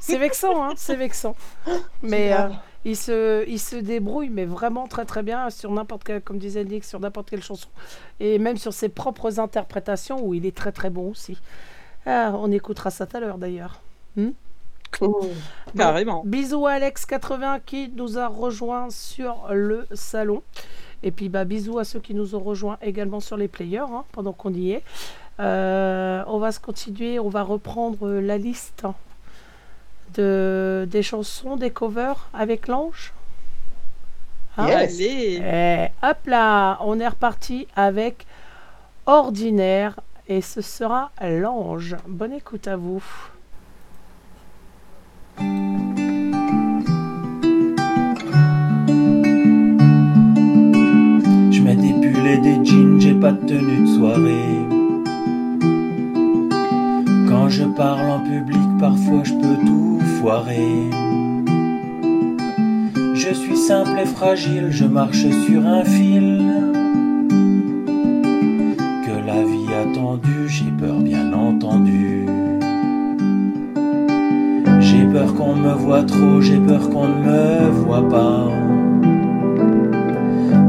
c'est- vexant, hein, c'est vexant. Mais euh, il, se, il se débrouille, mais vraiment très très bien sur n'importe quelle, comme disait Nick, sur n'importe quelle chanson. Et même sur ses propres interprétations, où il est très très bon aussi. Ah, on écoutera ça tout à l'heure d'ailleurs. Carrément. Bisous à Alex80 qui nous a rejoint sur le salon. Et puis bah, bisous à ceux qui nous ont rejoints également sur les players hein, pendant qu'on y est. Euh, on va se continuer, on va reprendre la liste de, des chansons, des covers avec l'ange. Hein Yes. Allez. Eh, hop là, on est reparti avec Ordinaire et ce sera l'ange. Bonne écoute à vous. Je mets des pulls et des jeans, j'ai pas de tenue de soirée. Quand je parle en public, parfois je peux tout foirer. Je suis simple et fragile, je marche sur un fil. Que la vie a tendu, j'ai peur bien entendu. J'ai peur qu'on me voit trop, j'ai peur qu'on ne me voit pas.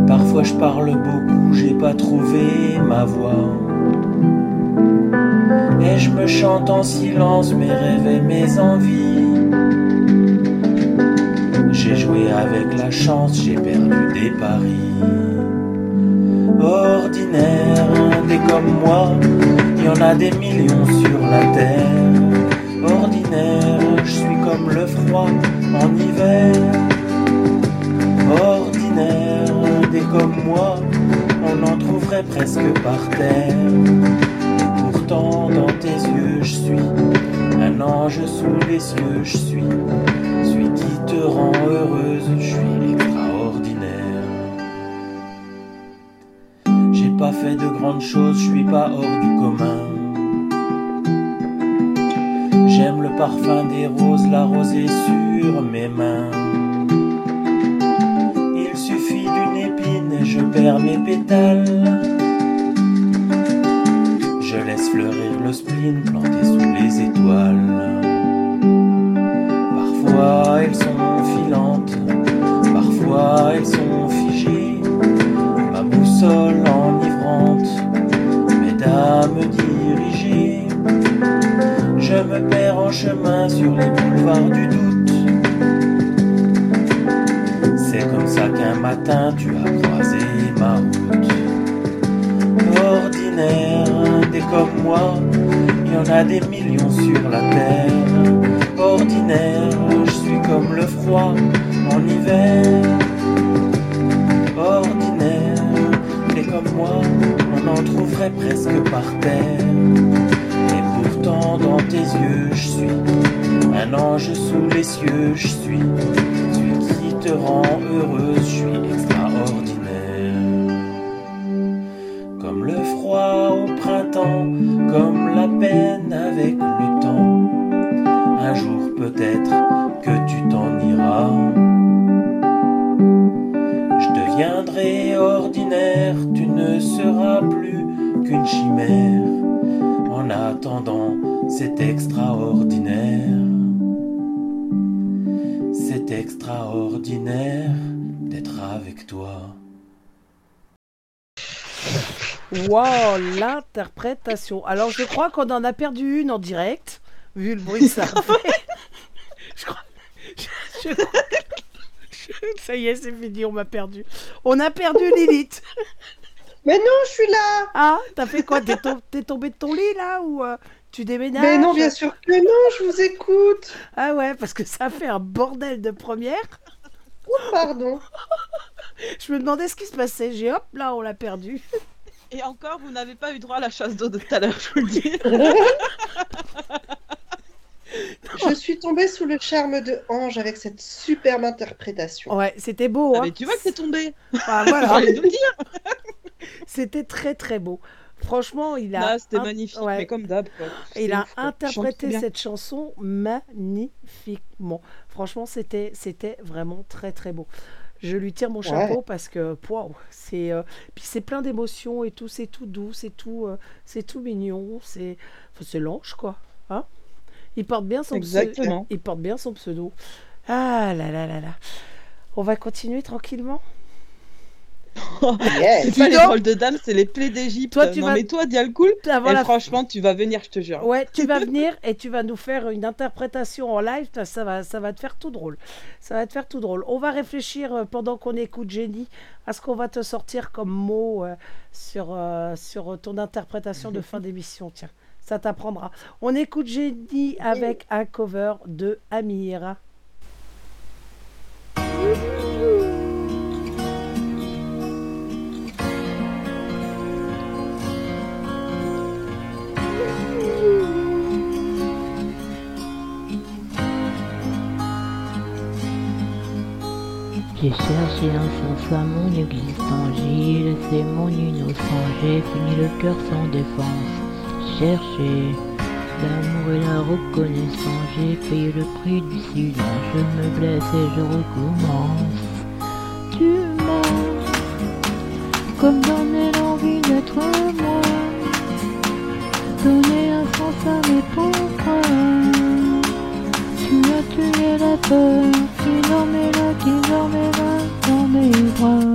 Parfois je parle beaucoup, j'ai pas trouvé ma voix. Et je me chante en silence mes rêves et mes envies. J'ai joué avec la chance, j'ai perdu des paris. Ordinaire, des comme moi, il y en a des millions sur la terre. Ordinaire, je suis comme le froid en hiver. Ordinaire, des comme moi, on en trouverait presque par terre. Dans tes yeux, je suis un ange sous les cieux, je suis celui qui te rend heureuse, je suis extraordinaire. J'ai pas fait de grandes choses, je suis pas hors du commun. J'aime le parfum des roses, la rosée sur mes mains. Il suffit d'une épine et je perds mes pétales. Laisse fleurir le spleen planté sous les étoiles. Parfois elles sont filantes, parfois elles sont figées. Ma boussole enivrante, mes dames dirigées. Je me perds en chemin sur les boulevards du doute. C'est comme ça qu'un matin tu as croisé ma route. Ordinaire, des comme moi, il y en a des millions sur la terre. Ordinaire, je suis comme le froid en hiver. Ordinaire, des comme moi, on en trouverait presque par terre. Et pourtant dans tes yeux, je suis un ange sous les cieux, je suis celui qui te rend heureuse, je suis Alors, je crois qu'on en a perdu une en direct, vu le bruit que ça a fait. Je crois. je- je- je- Ça y est, c'est fini, on m'a perdu. On a perdu Lilith. Mais non, je suis là Ah, t'as fait quoi? T'es tom- t'es tombé de ton lit là ou euh, tu déménages? Mais non, bien sûr que non, je vous écoute Ah ouais, parce que ça fait un bordel de première. Oh, pardon Je me demandais ce qui se passait. J'ai hop, là, on l'a perdu. Et encore, vous n'avez pas eu droit à la chasse d'eau de tout à l'heure, je vous le dis. Je suis tombée sous le charme de Ange avec cette superbe interprétation. Ouais, c'était beau. Ah, Hein mais tu vois que c'est tombé. Ah, voilà. C'était très très beau. Franchement, il a. C'était un- magnifique, ouais. mais comme d'hab. Il a ouf, interprété Chante bien. cette chanson magnifiquement. Franchement, c'était c'était vraiment très très beau. Je lui tire mon Ouais. chapeau parce que waouh, c'est euh, puis c'est plein d'émotions et tout, c'est tout doux, c'est tout euh, c'est tout mignon, c'est enfin, c'est l'ange quoi, hein Il porte bien son pseudo. Il porte bien son pseudo. Ah là là là là. On va continuer tranquillement? Yes. C'est pas les drôles de dames, c'est les plaies d'Égypte. Toi, tu non vas- mais toi, Dialcool, voilà. et franchement, tu vas venir, je te jure. Ouais, tu vas venir et tu vas nous faire une interprétation en live. Ça va, ça va te faire tout drôle. Ça va te faire tout drôle. On va réfléchir euh, pendant qu'on écoute Jenny à ce qu'on va te sortir comme mot euh, sur, euh, sur ton interprétation de fin d'émission. Tiens, ça t'apprendra. On écoute Jenny avec un cover de Amir. J'ai cherché sens à mon existence, j'ai laissé mon innocence, j'ai fini le cœur sans défense. Chercher l'amour et la reconnaissance, j'ai payé le prix du silence, je me blesse et je recommence. Tu m'as comme donné l'envie d'être moi, donner un sens à mes pourquoi. La peur qui dormait là, qui dormait là dans mes bras.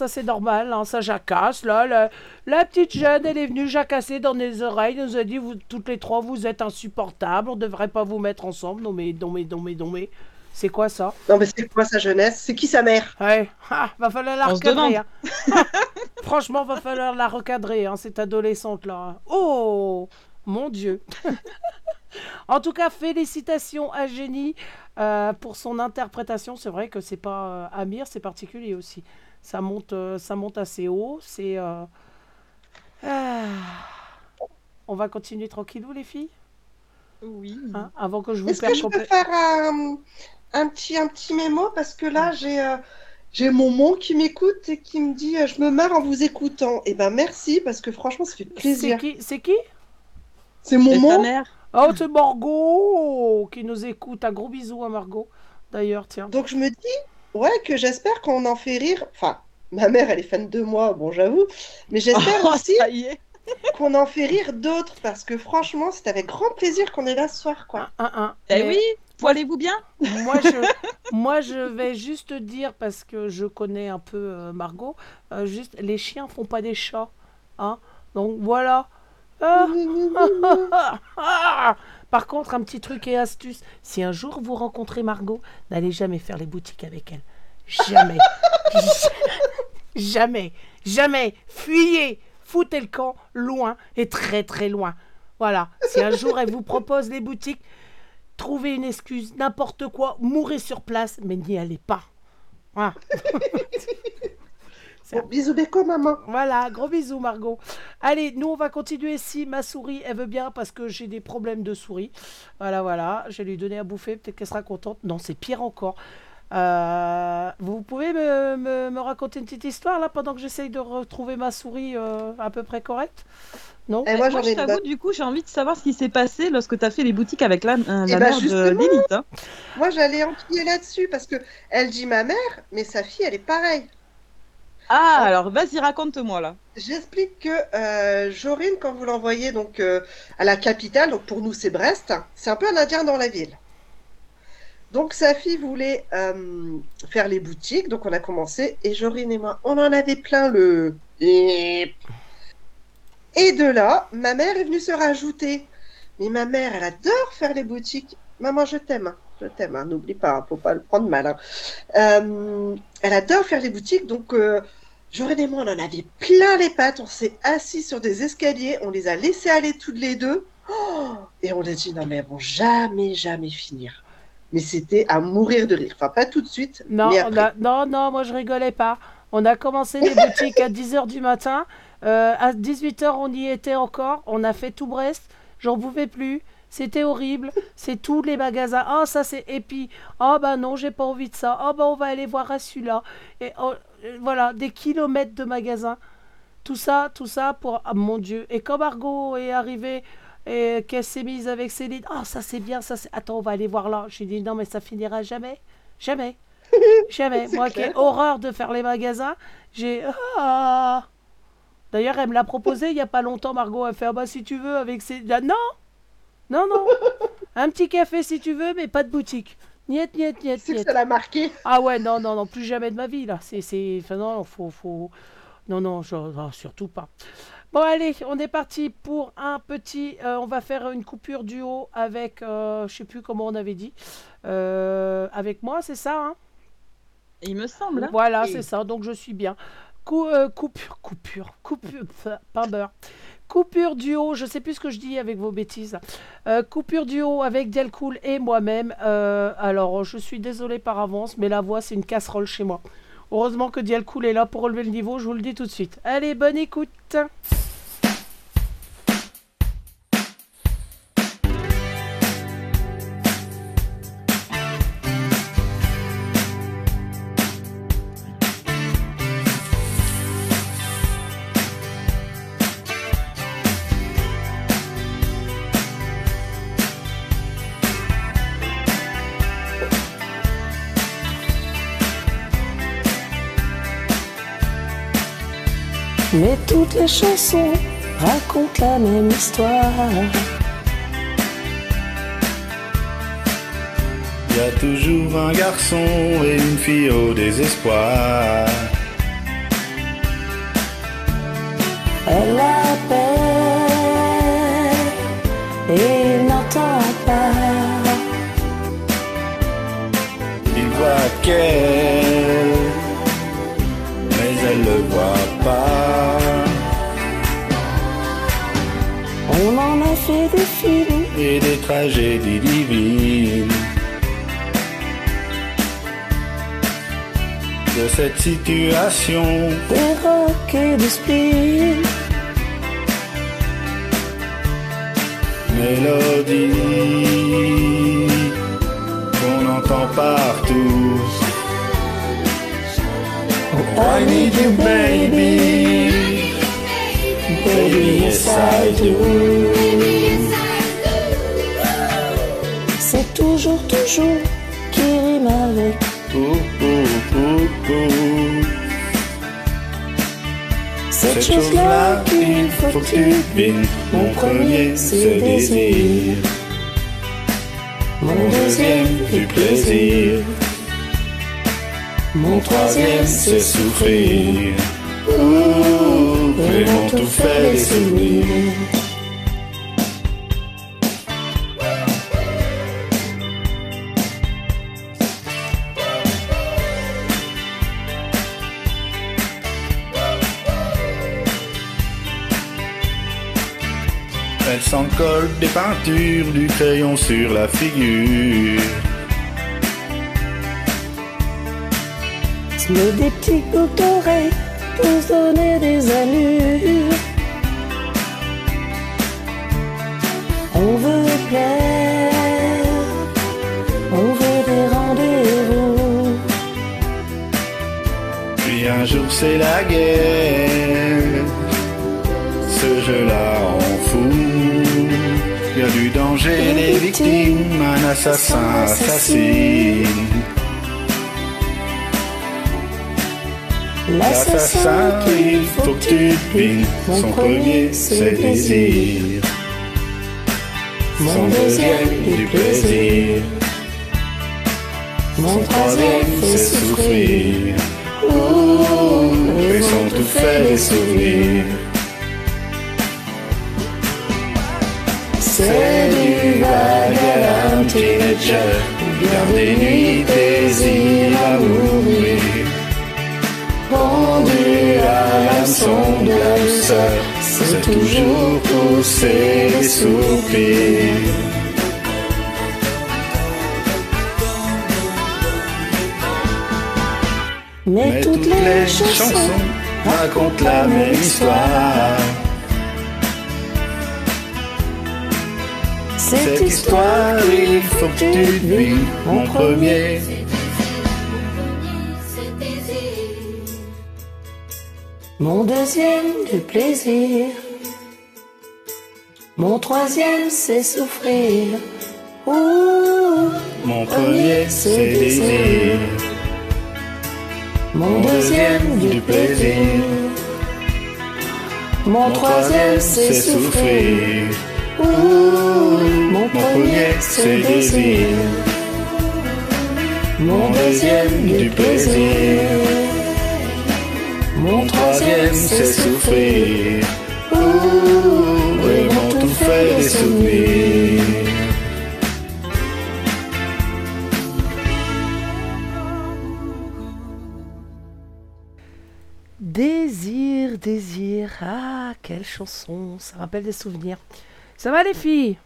Ça c'est normal, hein, ça jacasse. Là, la, la petite jeune, elle est venue jacasser dans les oreilles, nous a dit, vous, toutes les trois, vous êtes insupportables, on devrait pas vous mettre ensemble. Non mais, non mais, non mais, non mais, c'est quoi ça? Non, mais c'est quoi sa jeunesse? C'est qui sa mère? Ouais, ah, va falloir la On se recadrer. demande. hein. Franchement, va falloir la recadrer, hein, cette adolescente là. Oh, mon Dieu. en tout cas, félicitations à Génie euh, pour son interprétation. C'est vrai que c'est pas euh, Amir, c'est particulier aussi. Ça monte, euh, ça monte assez haut. C'est. euh, ah. On va continuer tranquillou, les filles, Oui. hein, avant que je vous Est-ce que perde je peux faire un, un petit, un petit mémo? Parce que là, j'ai euh, j'ai mon mon qui m'écoute et qui me dit euh, Je me marre en vous écoutant. Et ben merci, parce que franchement, ça fait C'est plaisir. qui C'est qui? C'est mon mon. mère Oh, c'est Margot qui nous écoute. Un gros bisou à Margot. D'ailleurs, tiens. Donc je me dis Ouais, que j'espère qu'on en fait rire. Enfin, ma mère, elle est fan de moi, bon, j'avoue. Mais j'espère Oh, aussi qu'on en fait rire d'autres. Parce que franchement, c'est avec grand plaisir qu'on est là ce soir, quoi. Un, un. Eh Mais oui, poilez-vous bien. Moi je, moi, je vais juste dire, parce que je connais un peu euh, Margot, euh, juste, les chiens font pas des chats. Hein Donc voilà. Ah, ah. Par contre, un petit truc et astuce, si un jour vous rencontrez Margot, n'allez jamais faire les boutiques avec elle. Jamais. jamais. Jamais. Fuyez. Foutez le camp loin et très très loin. Voilà. Si un jour elle vous propose les boutiques, trouvez une excuse, n'importe quoi, mourrez sur place, mais n'y allez pas. Voilà. Bon, bisous béco, maman. Voilà, gros bisous Margot. Allez, nous on va continuer si ma souris elle veut bien parce que j'ai des problèmes de souris. Voilà, voilà, je vais lui donner à bouffer, peut-être qu'elle sera contente. Non, c'est pire encore. Euh, vous pouvez me, me- me raconter une petite histoire là pendant que j'essaye de retrouver ma souris euh, à peu près correcte? Non? Et moi, Moi, j'en ai je t'avoue, du coup, j'ai envie de savoir ce qui s'est passé lorsque tu as fait les boutiques avec la, euh, la Eh ben, mère de. Lilith. hein. Moi, j'allais enquiller là-dessus parce que elle dit ma mère, mais sa fille, elle est pareille. Ah, alors vas-y, raconte-moi là. J'explique que euh, Jorine, quand vous l'envoyez donc euh, à la capitale, donc pour nous c'est Brest, c'est un peu un Indien dans la ville. Donc sa fille voulait euh, faire les boutiques, donc on a commencé et Jorine et moi, on en avait plein le. Et de là, ma mère est venue se rajouter. Mais ma mère, elle adore faire les boutiques. Maman, je t'aime, hein. je t'aime, hein. n'oublie pas, hein, faut pas le prendre mal. hein. Euh, elle adore faire les boutiques, donc euh, Joren et moi, on en avait plein les pattes. On s'est assis sur des escaliers. On les a laissés aller toutes les deux. Oh et on a dit, non, mais elles vont jamais, jamais finir. Mais c'était à mourir de rire. Enfin, pas tout de suite. Non, mais on après. a- non, non, moi je rigolais pas. On a commencé les boutiques à 10h du matin. Euh, à 18h, on y était encore. On a fait tout Brest. J'en pouvais plus. C'était horrible. C'est tous les magasins. Oh, ça c'est. Et puis, oh bah non, j'ai pas envie de ça. Oh bah on va aller voir à celui-là. Et oh, voilà, des kilomètres de magasins. Tout ça, tout ça pour. ah, mon Dieu. Et quand Margot est arrivée et qu'elle s'est mise avec Céline, oh ça c'est bien, ça c'est. Attends, on va aller voir là. J'ai dit non, mais ça finira jamais. Jamais. Jamais. Moi qui ai horreur de faire les magasins, j'ai. Ah D'ailleurs, elle me l'a proposé il n'y a pas longtemps, Margot. Elle fait Ah bah si tu veux, avec ses. Ah, non Non, non Un petit café si tu veux, mais pas de boutique. Niet, niet, niet, C'est que niet. ça l'a marqué. Ah ouais, non, non, non, plus jamais de ma vie, là. C'est. c'est- Enfin, non, faut. faut... Non, non, je- non, surtout pas. Bon, allez, on est parti pour un petit. euh, on va faire une coupure duo avec. euh, je sais plus comment on avait dit. Euh, avec moi, c'est ça, hein? Il me semble. hein. voilà, c'est ça. Donc je suis bien. Cou- euh, coupure, coupure, coupure, pff, pas beurre. Coupure duo, je sais plus ce que je dis avec vos bêtises. Euh, coupure duo avec Dialcool et moi-même. Euh, alors, je suis désolée par avance, mais la voix, c'est une casserole chez moi. Heureusement que Dialcool est là pour relever le niveau, je vous le dis tout de suite. Allez, bonne écoute. Mais toutes les chansons racontent la même histoire. Il y a toujours un garçon et une fille au désespoir. Elle appelle et il n'entend pas. Il voit qu'elle, mais elle le voit pas. Des films, Et des tragédies divines. De cette situation, des rocs et des spleen. mélodie qu'on entend partout. Oh, I need you, baby. Baby, yes, I do. C'est toujours, toujours qui rime avec. Cette chose-là qu'il faut que tu devines. Mon premier, c'est le désir. Mon deuxième, du plaisir. Mon troisième, c'est souffrir. Ouh, Elle s'en colle des peintures, du crayon sur la figure. Se met des petits d'oreilles donner des allures. On veut plaire, on veut des rendez-vous. Puis un jour c'est la guerre, ce jeu-là en fout. Y a du danger, des victimes, un assassin assassine. L'assassin, il faut que tu devines, son premier c'est le désir. Son deuxième, du plaisir. Mon troisième, c'est souffrir. Ouh, et son tout fait les souvenirs. C'est du à teenager, garde des nuits, désir à mourir. Pendu à l'hameçon de la douceur, c'est toujours pousser les soupirs. Mais toutes les chansons racontent la même histoire. Cette histoire, il faut que tu vis mon premier. Mon deuxième du plaisir. Mon troisième c'est souffrir. Ouh, Mon premier, c'est désir. Mon deuxième du plaisir. Mon troisième c'est souffrir. Ouh, Mon premier c'est désir. Mon deuxième du plaisir. Mon troisième, c'est souffrir. Ouh, et mon tout fait des souvenirs. Désir, désir. Ah, quelle chanson. Ça rappelle des souvenirs. Ça va les filles?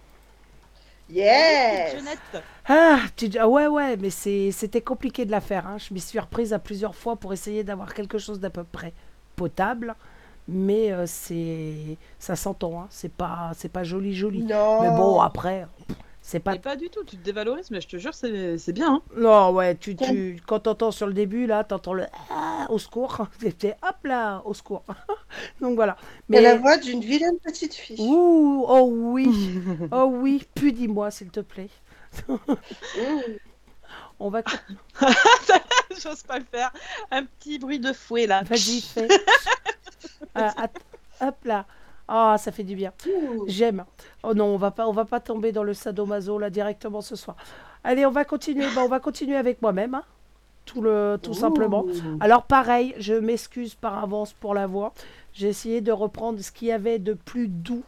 Yes Ah, tu dis- ah ouais, ouais, mais c'est- c'était compliqué de la faire. hein. Je m'y suis reprise à plusieurs fois pour essayer d'avoir quelque chose d'à peu près potable. Mais euh, c'est ça s'entend, hein. c'est pas, c'est pas joli, joli. Non. Mais bon, après, c'est pas Mais pas du tout, tu te dévalorises, mais je te jure, c'est c'est bien. hein. Non, ouais, tu, tu, quand t'entends sur le début, là, t'entends le ah, au secours. C'était hop là, au secours. Donc voilà. Mais la voix d'une vilaine petite fille. Ouh, oh oui, oh oui, puis dis-moi, s'il te plaît. On va. J'ose pas le faire. Un petit bruit de fouet là. Vas-y, fais. Ah, hop là. Ah, ça fait du bien. J'aime. Oh non, on va pas, on va pas tomber dans le sadomaso là directement ce soir. Allez, on va continuer. Bah, on va continuer avec moi-même, hein. tout le, tout simplement. Alors pareil, je m'excuse par avance pour la voix. J'ai essayé de reprendre ce qu'il y avait de plus doux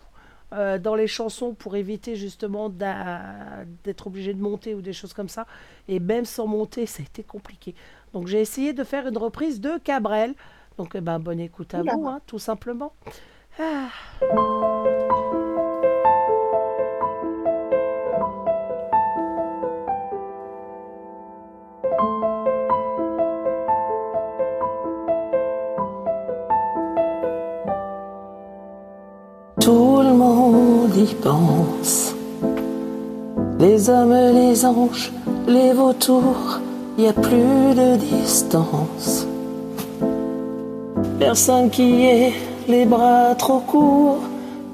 euh, dans les chansons pour éviter justement d'être obligé de monter ou des choses comme ça. Et même sans monter, ça a été compliqué. Donc j'ai essayé de faire une reprise de Cabrel. Donc eh ben, bonne écoute à vous, hein, tout simplement. Ah. Les hommes, les anges, les vautours, y a plus de distance. Personne qui ait les bras trop courts,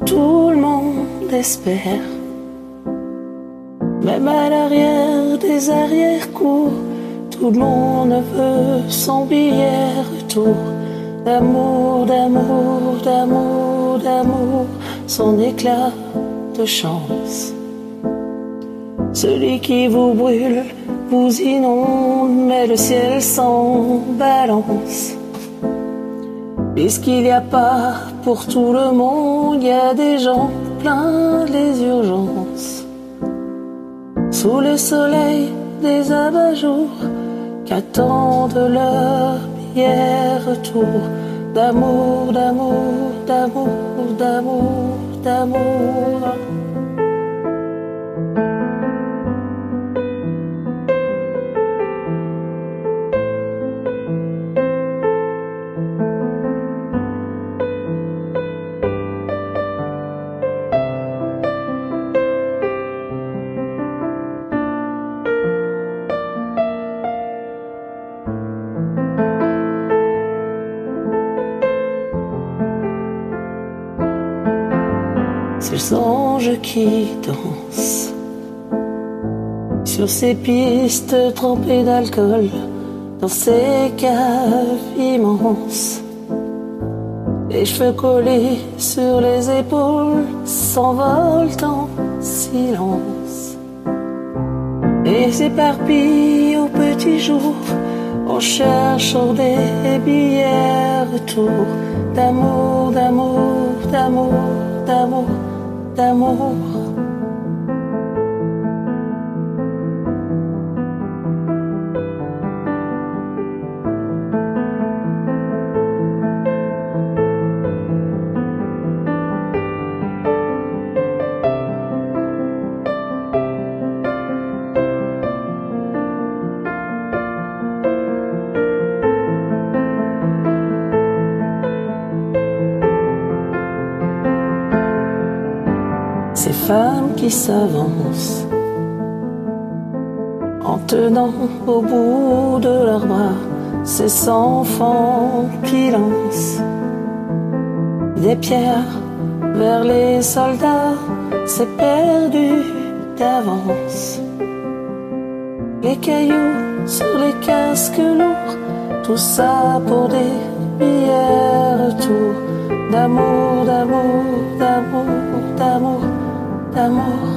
tout le monde espère. Même à l'arrière des arrière-cours, tout le monde veut son billet retour. D'amour, d'amour, d'amour, d'amour, son éclat de chance. Celui qui vous brûle, vous inonde, mais le ciel s'en balance. Puisqu'il n'y a pas pour tout le monde, il y a des gens plein les urgences. Sous le soleil des abat-jours qu'attendent leur billet retour d'amour, d'amour, d'amour, d'amour, d'amour. C'est le ange qui danse sur ces pistes trempées d'alcool, dans ces caves immenses. Les cheveux collés sur les épaules s'envolent en silence et s'éparpillent au petit jour en cherchant des billets retour d'amour, d'amour, d'amour, d'amour, d'amour. femmes s'avancent en tenant au bout de leurs bras ces enfants qui lancent des pierres vers les soldats, c'est perdu d'avance. Les cailloux sur les casques lourds, tout ça pour des billets retour d'amour, d'amour, d'amour, d'amour, d'amour.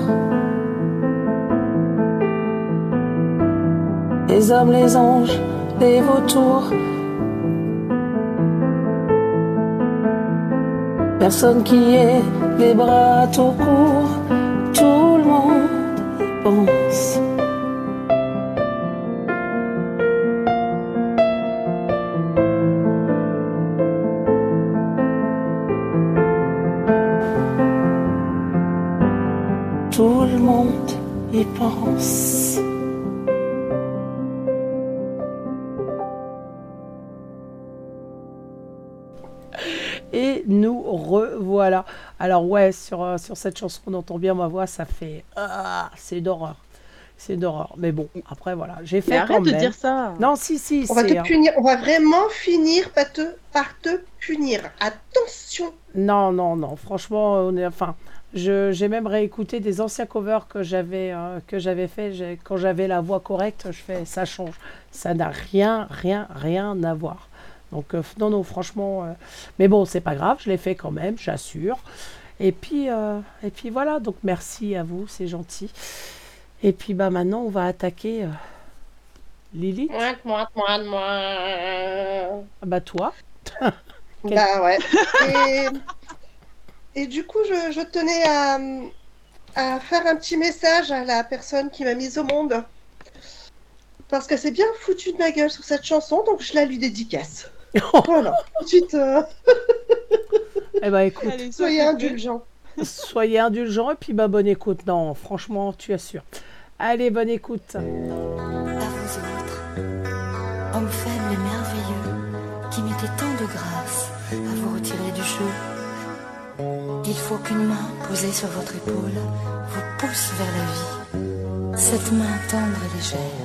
Les hommes, les anges, les vautours. Personne qui ait les bras tout courts, Alors ouais, sur, euh, sur cette chanson, on entend bien ma voix, ça fait... Ah, c'est d'horreur. C'est d'horreur. Mais bon, après voilà, j'ai fait Mais quand arrête de dire ça. Non, si, si, On va c'est... te hein. punir. On va vraiment finir par te, par te punir. Attention. Non, non, non. Franchement, on est, enfin, je, j'ai même réécouté des anciens covers que j'avais, euh, que j'avais fait. Quand j'avais la voix correcte, je fais, ça change. Ça n'a rien, rien, rien à voir. Donc, euh, non, non, franchement. euh, mais bon, c'est pas grave. Je l'ai fait quand même, j'assure. Et puis, euh, et puis voilà. Donc, merci à vous, c'est gentil. Et puis, bah, maintenant, on va attaquer euh, Lily. Moi, moi, moi, Ah, bah, toi. Bah ouais. Et, et du coup, je, je tenais à, à faire un petit message à la personne qui m'a mise au monde. Parce qu'elle s'est bien foutue de ma gueule sur cette chanson, donc je la lui dédicace. Voilà. Ensuite, euh, Eh ben, écoute. Allez, soyez indulgents. Soyez indulgents et puis bah, bonne écoute. Non, franchement, tu assures. Allez, bonne écoute. À vous autres, hommes faibles et merveilleux, qui mettez tant de grâce à vous retirer du jeu. Il faut qu'une main posée sur votre épaule vous pousse vers la vie. Cette main tendre et légère.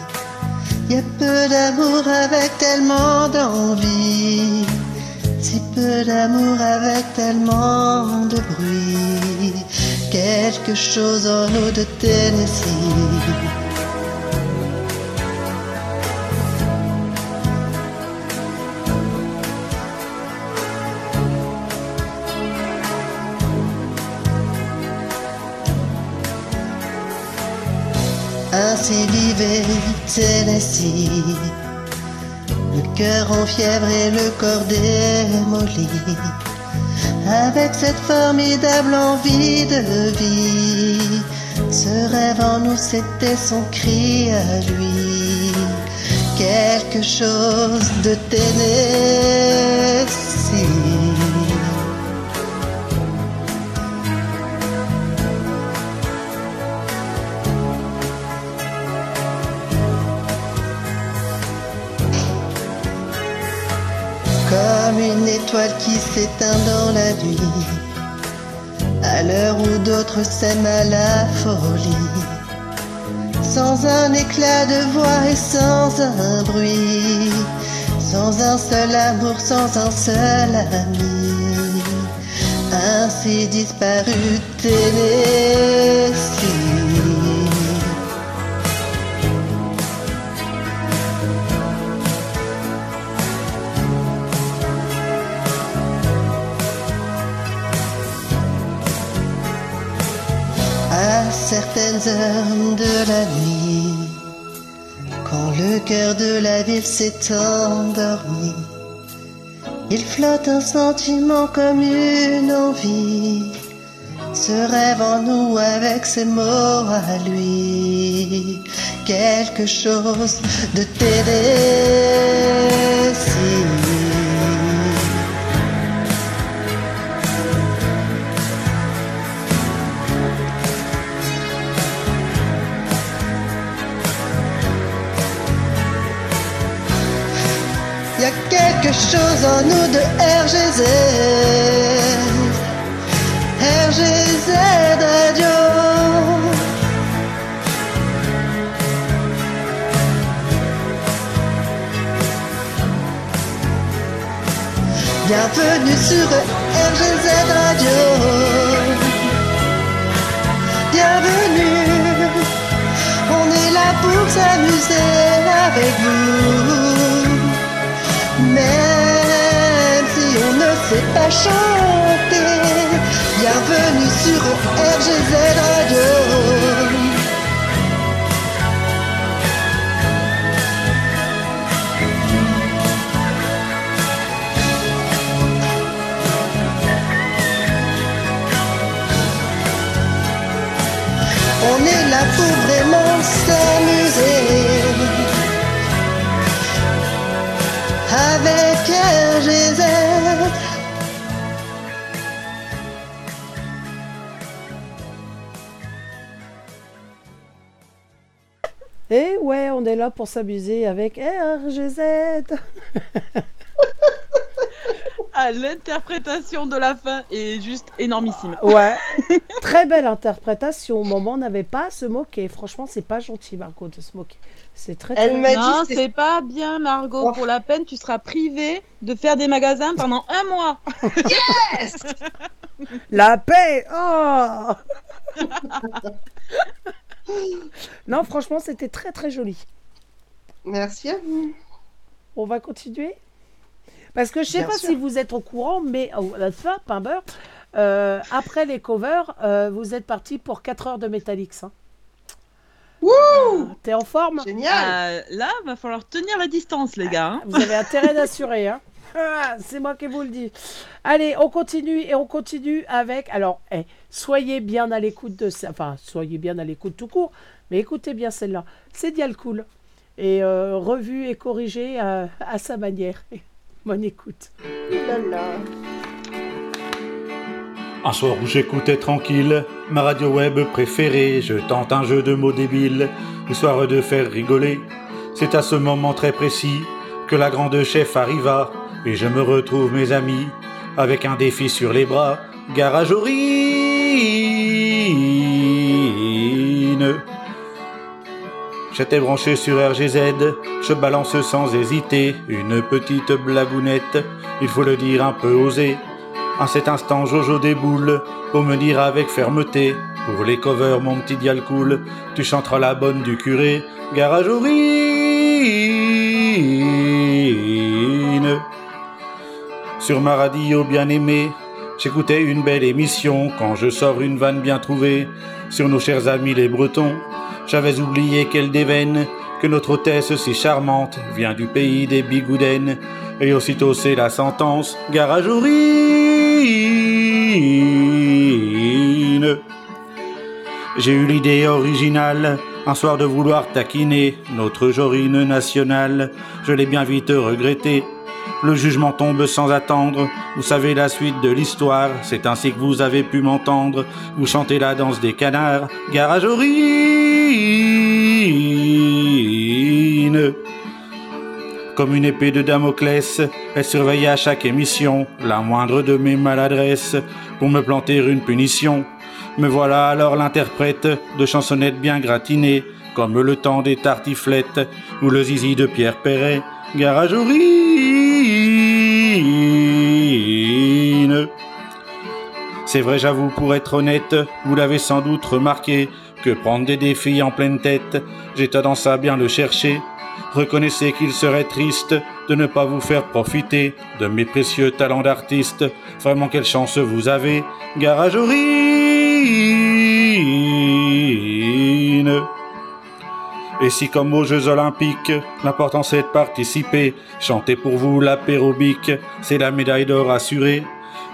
Y a peu d'amour avec tellement d'envie, si peu d'amour avec tellement de bruit. Quelque chose en nous de Tennessee. Ainsi vivait Tennessee, le cœur en fièvre et le corps démoli, avec cette formidable envie de vie. Ce rêve en nous, c'était son cri à lui, quelque chose de Tennessee. Une étoile qui s'éteint dans la nuit, à l'heure où d'autres s'aiment à la folie, sans un éclat de voix et sans un bruit, sans un seul amour, sans un seul ami, ainsi disparu Tennessee. Certaines heures de la nuit, quand le cœur de la ville s'est endormi, il flotte un sentiment comme une envie, Ce rêve en nous avec ses mots à lui. Quelque chose de Tennessee. Chose en nous de RGZ. RGZ Radio. Bienvenue sur RGZ Radio. Bienvenue. On est là pour s'amuser avec vous. Chanter, bienvenue sur RGZ Radio. On est là pour vraiment s'amuser. Et ouais, on est là pour s'amuser avec RGZ. Ah, l'interprétation de la fin est juste énormissime. Ouais. Très belle interprétation. Au moment, on n'avait pas à se moquer. Franchement, c'est pas gentil, Margot, de se moquer. C'est très, très Elle m'a dit Non, c'est- pas bien, Margot. Pour la peine, tu seras privée de faire des magasins pendant un mois. Yes La paix Oh Non, franchement, c'était très très joli. Merci à vous. On va continuer? Parce que je sais Bien pas sûr. si vous êtes au courant, mais oh, la fin, pain beurre, euh, après les covers, euh, vous êtes parti pour 4 heures de Metallics. Hein. Wouh T'es en forme? Génial Euh, là, va falloir tenir la distance, les gars. hein. Vous avez intérêt d'assurer. Hein. Ah, C'est moi qui vous le dis. Allez, on continue et on continue avec. Alors, eh, soyez bien à l'écoute de ça. Enfin, soyez bien à l'écoute tout court, mais écoutez bien celle-là. C'est Dial Cool. Et euh, revue et corrigée à, à sa manière. Bonne écoute. Un soir où j'écoutais tranquille ma radio web préférée, je tente un jeu de mots débile, histoire de faire rigoler. C'est à ce moment très précis que la grande chef arriva, et je me retrouve mes amis avec un défi sur les bras. Garage Aurine. J'étais branché sur RGZ, je balance sans hésiter une petite blagounette, il faut le dire un peu osé. En cet instant, Jojo déboule pour me dire avec fermeté Pour les covers, mon petit dial cool, tu chanteras la bonne du curé, garage Aurine. Sur ma radio bien aimée, j'écoutais une belle émission quand je sors une vanne bien trouvée sur nos chers amis les Bretons. J'avais oublié qu'elle déveine que notre hôtesse si charmante vient du pays des bigoudaines. Et aussitôt c'est la sentence, garage. J'ai eu l'idée originale, un soir de vouloir taquiner notre Jorine nationale. Je l'ai bien vite regretté. Le jugement tombe sans attendre. Vous savez la suite de l'histoire. C'est ainsi que vous avez pu m'entendre. Vous chantez la danse des canards. Garage Aurine. Comme une épée de Damoclès, elle surveillait à chaque émission la moindre de mes maladresses pour me planter une punition. Me voilà alors l'interprète de chansonnettes bien gratinées, comme le temps des tartiflettes ou le zizi de Pierre Perret. Garage Aurine. C'est vrai, j'avoue, pour être honnête, vous l'avez sans doute remarqué, que prendre des défis en pleine tête, j'ai tendance à bien le chercher. Reconnaissez qu'il serait triste de ne pas vous faire profiter de mes précieux talents d'artiste. Vraiment, quelle chance vous avez, Garage Aurine. Et si comme aux Jeux Olympiques, l'important c'est de participer, chanter pour vous l'apérobique, c'est la médaille d'or assurée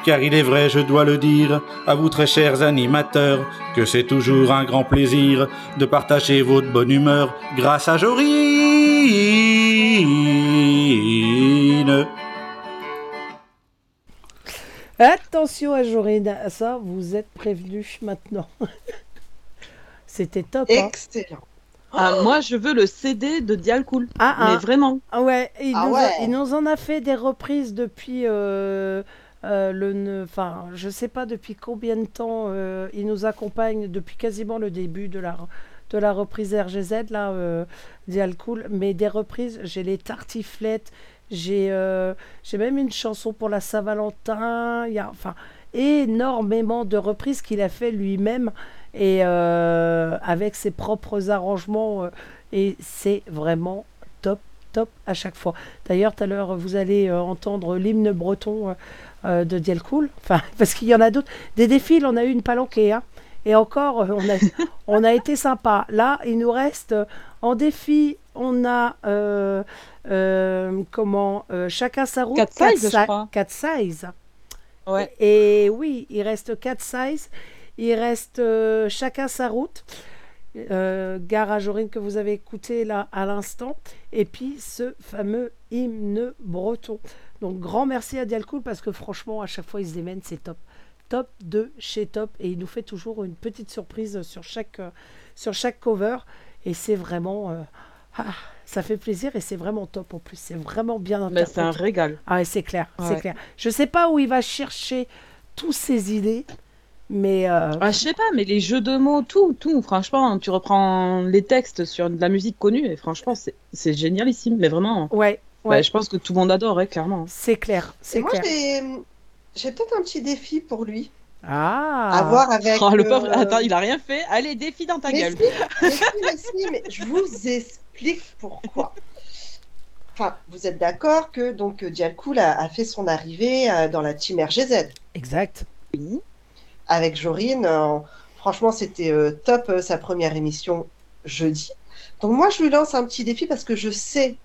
car il est vrai, je dois le dire, à vous très chers animateurs, que c'est toujours un grand plaisir de partager votre bonne humeur grâce à Jorine. Attention à Jorine, ça, vous êtes prévenus maintenant. C'était top. hein. Ah, moi, je veux le CD de Dialcool. Ah, ah. Mais vraiment. Ah ouais, il, Ah nous a- ouais. il nous en a fait des reprises depuis euh, euh, le, ne- enfin, je sais pas depuis combien de temps euh, il nous accompagne depuis quasiment le début de la de la reprise RGZ là, euh, Dialcool, mais des reprises, j'ai les tartiflettes, j'ai euh, j'ai même une chanson pour la Saint-Valentin, il y a enfin énormément de reprises qu'il a fait lui-même et euh, avec ses propres arrangements euh, et c'est vraiment top top à chaque fois. D'ailleurs, tout à l'heure, vous allez euh, entendre l'hymne breton de Dielcool, enfin, parce qu'il y en a d'autres. Des défis, on a eu une palanquée, hein. et encore, on a, on a été sympa. Là, il nous reste en défi, on a euh, euh, comment euh, chacun sa route, Quatre quatre sizes, je si- crois. quatre sizes. Ouais. Et oui, il reste 4 sizes. Il reste euh, chacun sa route. Euh, Gare à Jorine que vous avez écouté là à l'instant. Et puis ce fameux hymne breton. Donc grand merci à Dialcool parce que franchement, à chaque fois, il se démène, c'est top. Top de chez top. Et il nous fait toujours une petite surprise sur chaque, euh, sur chaque cover. Et c'est vraiment. euh, ah, ça fait plaisir et c'est vraiment top en plus. C'est vraiment bien Mais c'est un interprété. régal. Ah c'est clair, c'est clair. Je sais pas où il va chercher toutes ces idées, mais euh, Ah, je sais pas, mais les jeux de mots, tout, tout, franchement, tu reprends les textes sur de la musique connue et franchement, c'est c'est génialissime, mais vraiment. ouais, Bah, ouais, je pense que tout le monde adore, ouais, clairement. c'est clair, c'est moi, clair. j'ai j'ai peut-être un petit défi pour lui. Ah, À voir avec. Oh, le euh, pauvre, attends, il a rien fait. Allez, défi dans ta Mais gueule. si, mais si, mais si, mais je vous explique pourquoi. Enfin, vous êtes d'accord que donc Dialcool a, a fait son arrivée euh, dans la team RGZ exact. Avec Jorine. euh, franchement, c'était euh, top euh, sa première émission jeudi. Donc moi, je lui lance un petit défi parce que je sais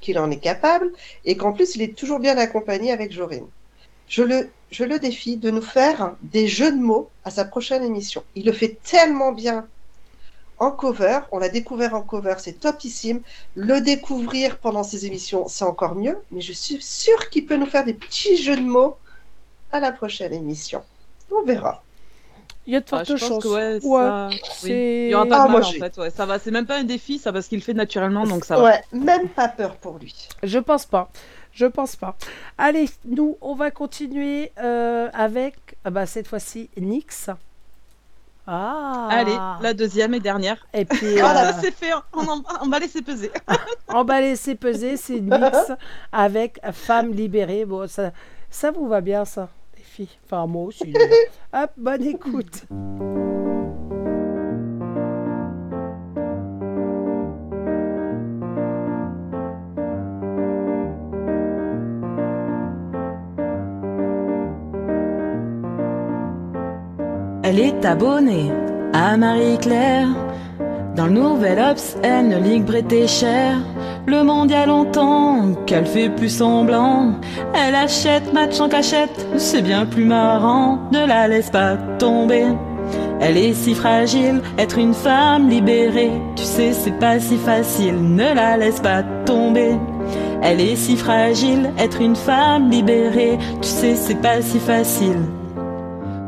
qu'il en est capable et qu'en plus, il est toujours bien accompagné avec Jorine. Je le, je le défie de nous faire des jeux de mots à sa prochaine émission. Il le fait tellement bien en cover. On l'a découvert en cover, c'est topissime. Le découvrir pendant ses émissions, c'est encore mieux. Mais je suis sûre qu'il peut nous faire des petits jeux de mots à la prochaine émission. On verra. Il y a de Ah, fortes je pense chances. que ouais, Ouais, ça- oui. c'est- Il y aura pas Ah, de mal en fait. Ouais, ça va. C'est même pas un défi, ça parce qu'il fait naturellement, donc ça va. Ouais, même pas peur pour lui. Je pense pas. Je pense pas. Allez, nous, on va continuer euh, avec, ah bah, cette fois-ci, Nix. Ah. Allez, la deuxième et dernière. Et puis, Voilà, euh, c'est fait. On, en- on va laisser peser. emballer, c'est peser, c'est Nix avec Femme libérée. Bon, ça, ça vous va bien, ça, les filles Enfin, moi aussi. Hop, bonne écoute. Elle est abonnée à Marie-Claire. Dans le Nouvel Ops, elle ne ligue prêter cher. Le monde y a longtemps qu'elle fait plus semblant. Elle achète match en cachette, c'est bien plus marrant. Ne la laisse pas tomber. Elle est si fragile, être une femme libérée. Tu sais, c'est pas si facile, ne la laisse pas tomber. Elle est si fragile, être une femme libérée. Tu sais, c'est pas si facile.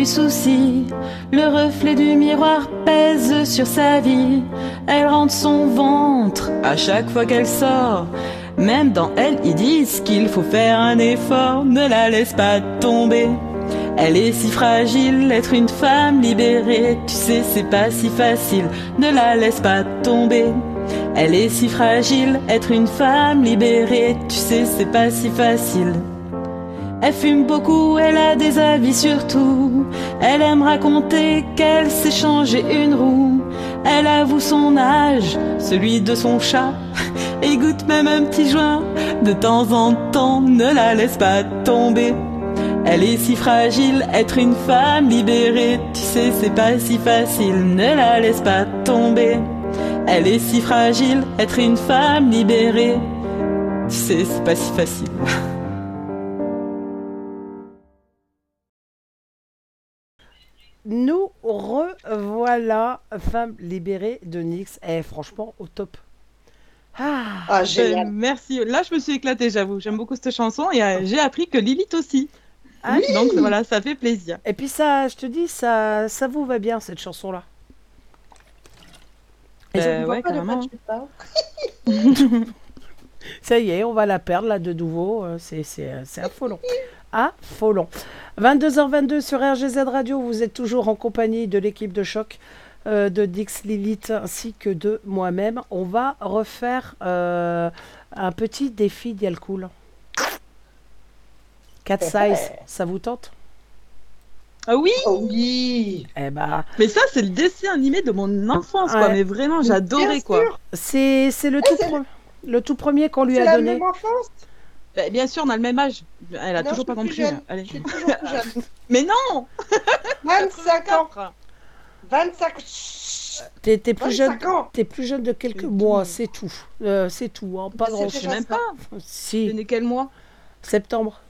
Le reflet du miroir pèse sur sa vie. Elle rentre son ventre à chaque fois qu'elle sort. Même dans elle, ils disent qu'il faut faire un effort. Ne la laisse pas tomber. Elle est si fragile, être une femme libérée. Tu sais, c'est pas si facile, ne la laisse pas tomber. Elle est si fragile, être une femme libérée. Tu sais, c'est pas si facile. Elle fume beaucoup, elle a des avis sur tout. Elle aime raconter qu'elle s'est changé une roue. Elle avoue son âge, celui de son chat. Et goûte même un petit joint. De temps en temps, ne la laisse pas tomber. Elle est si fragile, être une femme libérée. Tu sais, c'est pas si facile, ne la laisse pas tomber. Elle est si fragile, être une femme libérée. Tu sais, c'est pas si facile. Nous revoilà, femme libérée de Nix. Eh, franchement, au top. Ah, Ah, Euh, génial. merci. Là, je me suis éclatée, j'avoue. J'aime beaucoup cette chanson et euh, j'ai appris que Lilith aussi. Ah, Donc voilà, ça fait plaisir. Et puis ça, je te dis, ça, ça vous va bien cette chanson-là. Et Euh, je ouais, pas carrément. Ça y est, on va la perdre là de nouveau. C'est, c'est, euh, c'est affolant. Affolant. 22h22 sur RGZ Radio, vous êtes toujours en compagnie de l'équipe de choc euh, de Dix Lilith ainsi que de moi-même. On va refaire euh, un petit défi d'Yalcool. 4 size, ça vous tente? Ah oui Oui Eh bah, Mais ça, c'est le dessin animé de mon enfance, quoi. Mais vraiment, j'adorais, quoi. c'est, c'est le, tout pre- le tout premier qu'on lui C'est a la donné. même enfance? Bah, bien sûr, on a le même âge. Elle a Non, toujours je pas suis compris. plus jeune. Allez. Je suis toujours plus jeune. Mais non 25 ans 25 T'es, t'es plus, 25 jeune, ans. t'es plus jeune de quelques mois, c'est tout. Euh, c'est tout, hein, pas grand Je sais déjà même pas. Si, né quel mois septembre.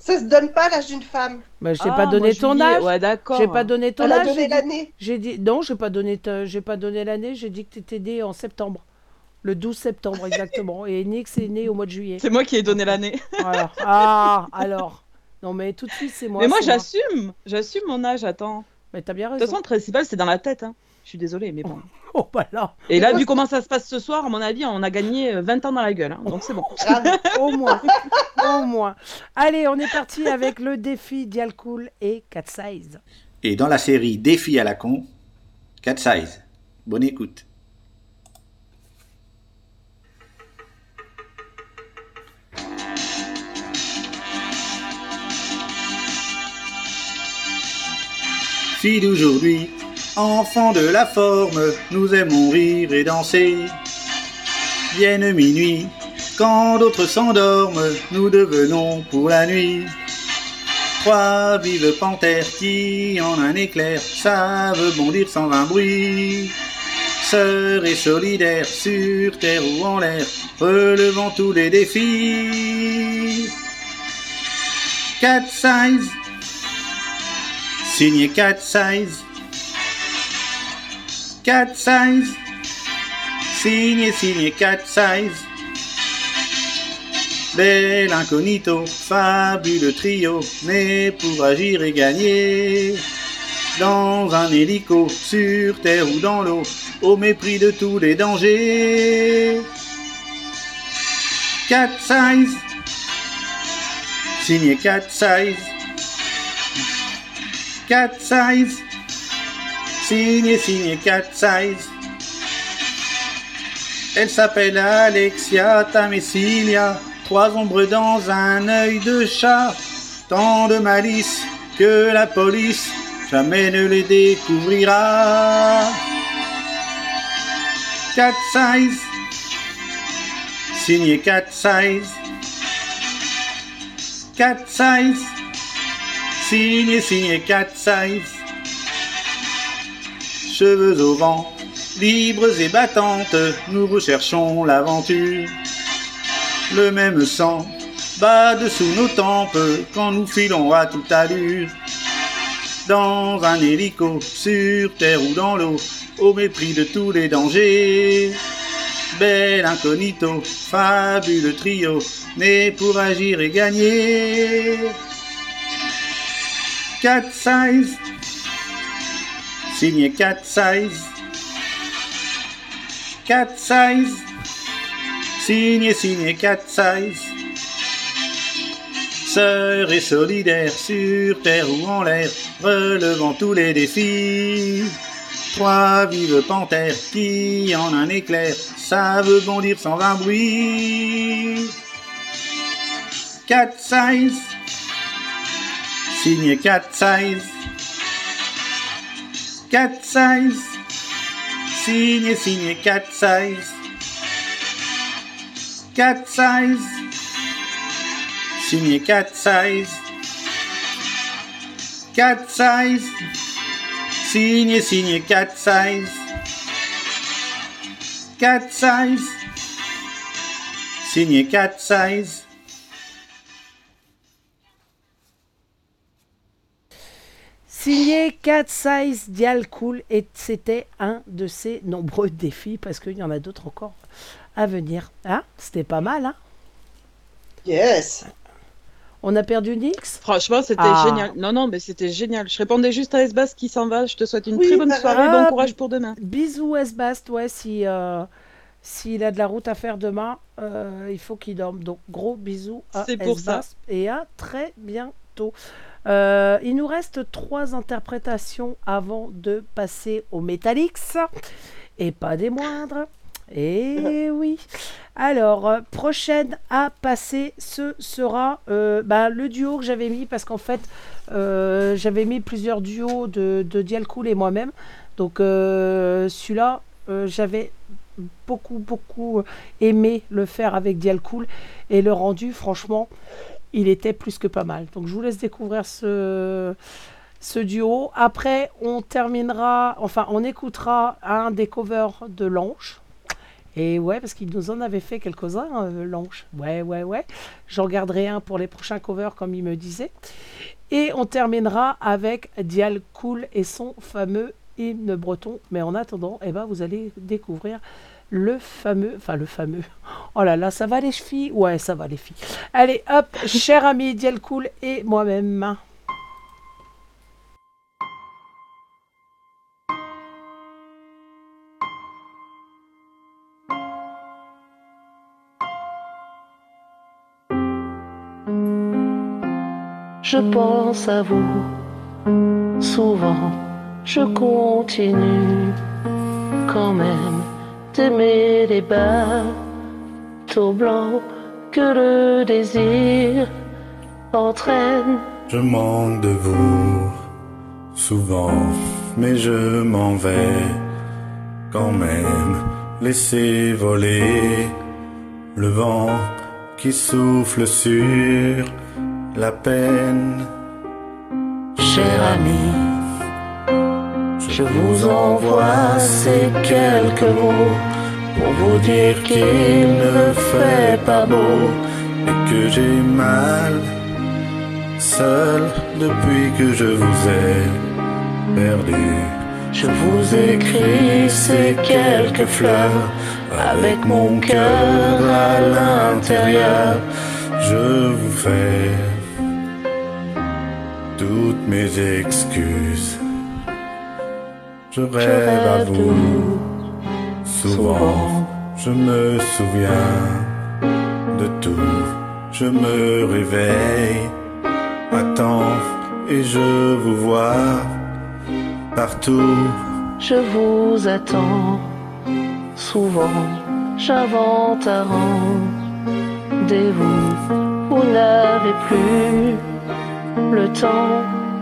Ça se donne pas l'âge d'une femme. Bah, j'ai Ah, pas donné moi, ton âge. Ouais, d'accord. J'ai pas donné ton Elle a âge. donné j'ai dit- l'année. J'ai dit non, j'ai pas donné ta- j'ai pas donné l'année, j'ai dit que tu étais né en septembre. Le 12 septembre exactement et Nix est né au mois de juillet. C'est moi qui ai donné l'année. Voilà. Ah, alors. Non mais tout de suite c'est moi. Mais moi, j'assume. J'assume mon âge, attends. Mais t'as bien De toute raison. façon, le principal, c'est dans la tête. Hein. Je suis désolée, mais bon. Oh bah là, Et là, vu comment ça se passe ce soir, à mon avis, on a gagné euh, 20 ans dans la gueule. hein. Donc c'est bon. Au moins, au moins. Allez, on est parti avec le défi Dialcool et Cat Size. Et dans la série Défi à la con, 4 size. Bonne écoute. Fille d'aujourd'hui, enfant de la forme, nous aimons rire et danser. Vienne minuit, quand d'autres s'endorment, nous devenons pour la nuit. Trois vives panthères qui, en un éclair, savent bondir sans un bruit. Sœurs et solidaires, sur terre ou en l'air, relevant tous les défis. Cat size, signé Cat size. Cat size, signé, signé Cat size. Bel incognito, fabuleux trio, né pour agir et gagner. Dans un hélico, sur terre ou dans l'eau, au mépris de tous les dangers. Cat size, signé Cat size. Cat size, signé, signé Cat size. Elle s'appelle Alexia Tamessilia, trois ombres dans un œil de chat, tant de malice que la police jamais ne les découvrira. Cat size, signé Cat size. Cat size, signé, signé Cat size. Cheveux au vent, libres et battantes, nous recherchons l'aventure. Le même sang bat dessous nos tempes quand nous filons à toute allure. Dans un hélico, sur terre ou dans l'eau, au mépris de tous les dangers. Bel incognito, fabuleux trio, né pour agir et gagner. Cat size, signé Cat size. Cat size, signé, signé Cat size. Sœurs et solidaires sur terre ou en l'air, relevant tous les défis. Trois vives panthères qui, en un éclair, savent bondir sans un bruit. Cat size, signé cat size. Cat size, Senior, senior cat size. Cat size, Senior cat size. Cat size, Senior, senior cat size. Cat size, Senior cat size. Signé Cat Size Dial Cool et c'était un de ses nombreux défis parce qu'il y en a d'autres encore à venir. Hein C'était pas mal, hein? Yes. On a perdu Nix? Franchement, c'était Ah. génial. Non, non, mais c'était génial. Je répondais juste à Esbas qui s'en va. Je te souhaite une Oui, très bonne soirée. ah, bon courage pour demain. Bisous Esbast, ouais, si euh, s'il a de la route à faire demain, euh, il faut qu'il dorme. Donc gros bisous à C'est pour ça. Esbast et à très bientôt. Euh, il nous reste trois interprétations avant de passer au Metalix et pas des moindres. Et oui. Alors, euh, prochaine à passer, ce sera euh, bah, le duo que j'avais mis parce qu'en fait, euh, j'avais mis plusieurs duos de, de Dialcool et moi-même. Donc, celui-là, j'avais beaucoup, beaucoup aimé le faire avec Dialcool et le rendu, franchement, il était plus que pas mal. Donc, je vous laisse découvrir ce ce duo. Après, on terminera, enfin, on écoutera un des covers de Lange. Et ouais, parce qu'il nous en avait fait quelques-uns, euh, Lange. Ouais, ouais, ouais. J'en garderai un pour les prochains covers, comme il me disait. Et on terminera avec Dial Cool et son fameux hymne breton. Mais en attendant, eh ben, vous allez découvrir le fameux, enfin le fameux. Oh là là, ça va les chevilles Ouais, ça va les filles. Allez, hop, cher ami Dial Cool et moi-même. Je pense à vous souvent, je continue quand même d'aimer les bateaux blancs que le désir entraîne. Je manque de vous souvent, mais je m'en vais quand même. Laissez voler le vent qui souffle sur la peine. Cher ami, je vous envoie ces quelques mots pour vous dire qu'il ne fait pas beau et que j'ai mal seul depuis que je vous ai perdu. Je vous écris ces quelques fleurs avec mon cœur à l'intérieur. Je vous fais toutes mes excuses. Je rêve à vous souvent. Je me souviens de tout. Je me réveille temps et je vous vois partout. Je vous attends souvent, j'invente un rendez-vous. Vous n'avez plus le temps,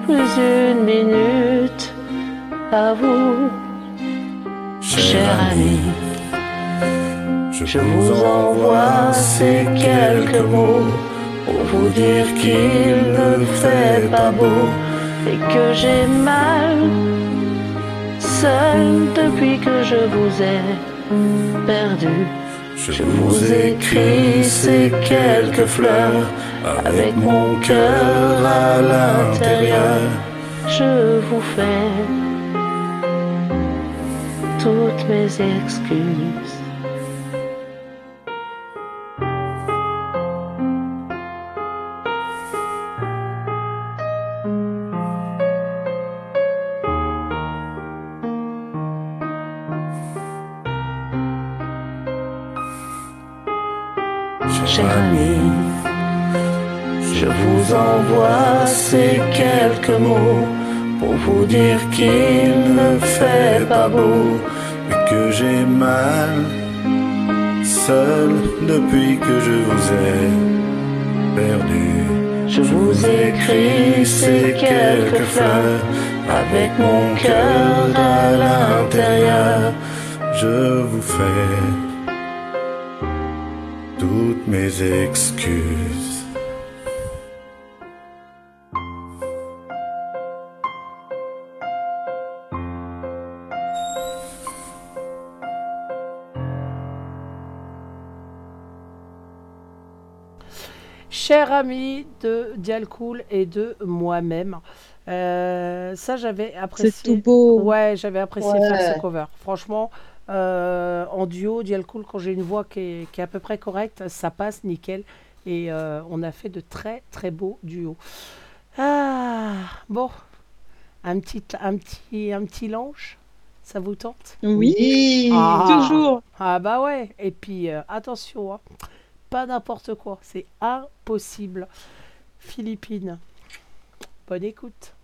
plus une minute à vous, cher ami. Je vous envoie ces quelques mots pour vous dire qu'il ne fait pas beau et que j'ai mal seul depuis que je vous ai perdu. Je vous écris ces quelques fleurs avec mon cœur à l'intérieur. Je vous fais toutes mes excuses. Je vous envoie ces quelques mots pour vous dire qu'il ne fait pas beau que j'ai mal seul depuis que je vous ai perdu. Je vous écris ces quelques fleurs avec mon cœur à l'intérieur. Je vous fais toutes mes excuses. Cher ami de Dialcool et de moi-même. Euh, ça, j'avais apprécié. C'est tout beau. Ouais, j'avais apprécié Ouais. faire ce cover. Franchement, euh, en duo, Dialcool, quand j'ai une voix qui est, qui est à peu près correcte, ça passe nickel. Et euh, on a fait de très très beaux duos. Ah, bon. Un petit, un petit, un petit lange, ça vous tente? Oui, Ah. toujours. Ah bah ouais. Et puis euh, attention, hein, pas n'importe quoi, c'est impossible. Philippines. Bonne écoute.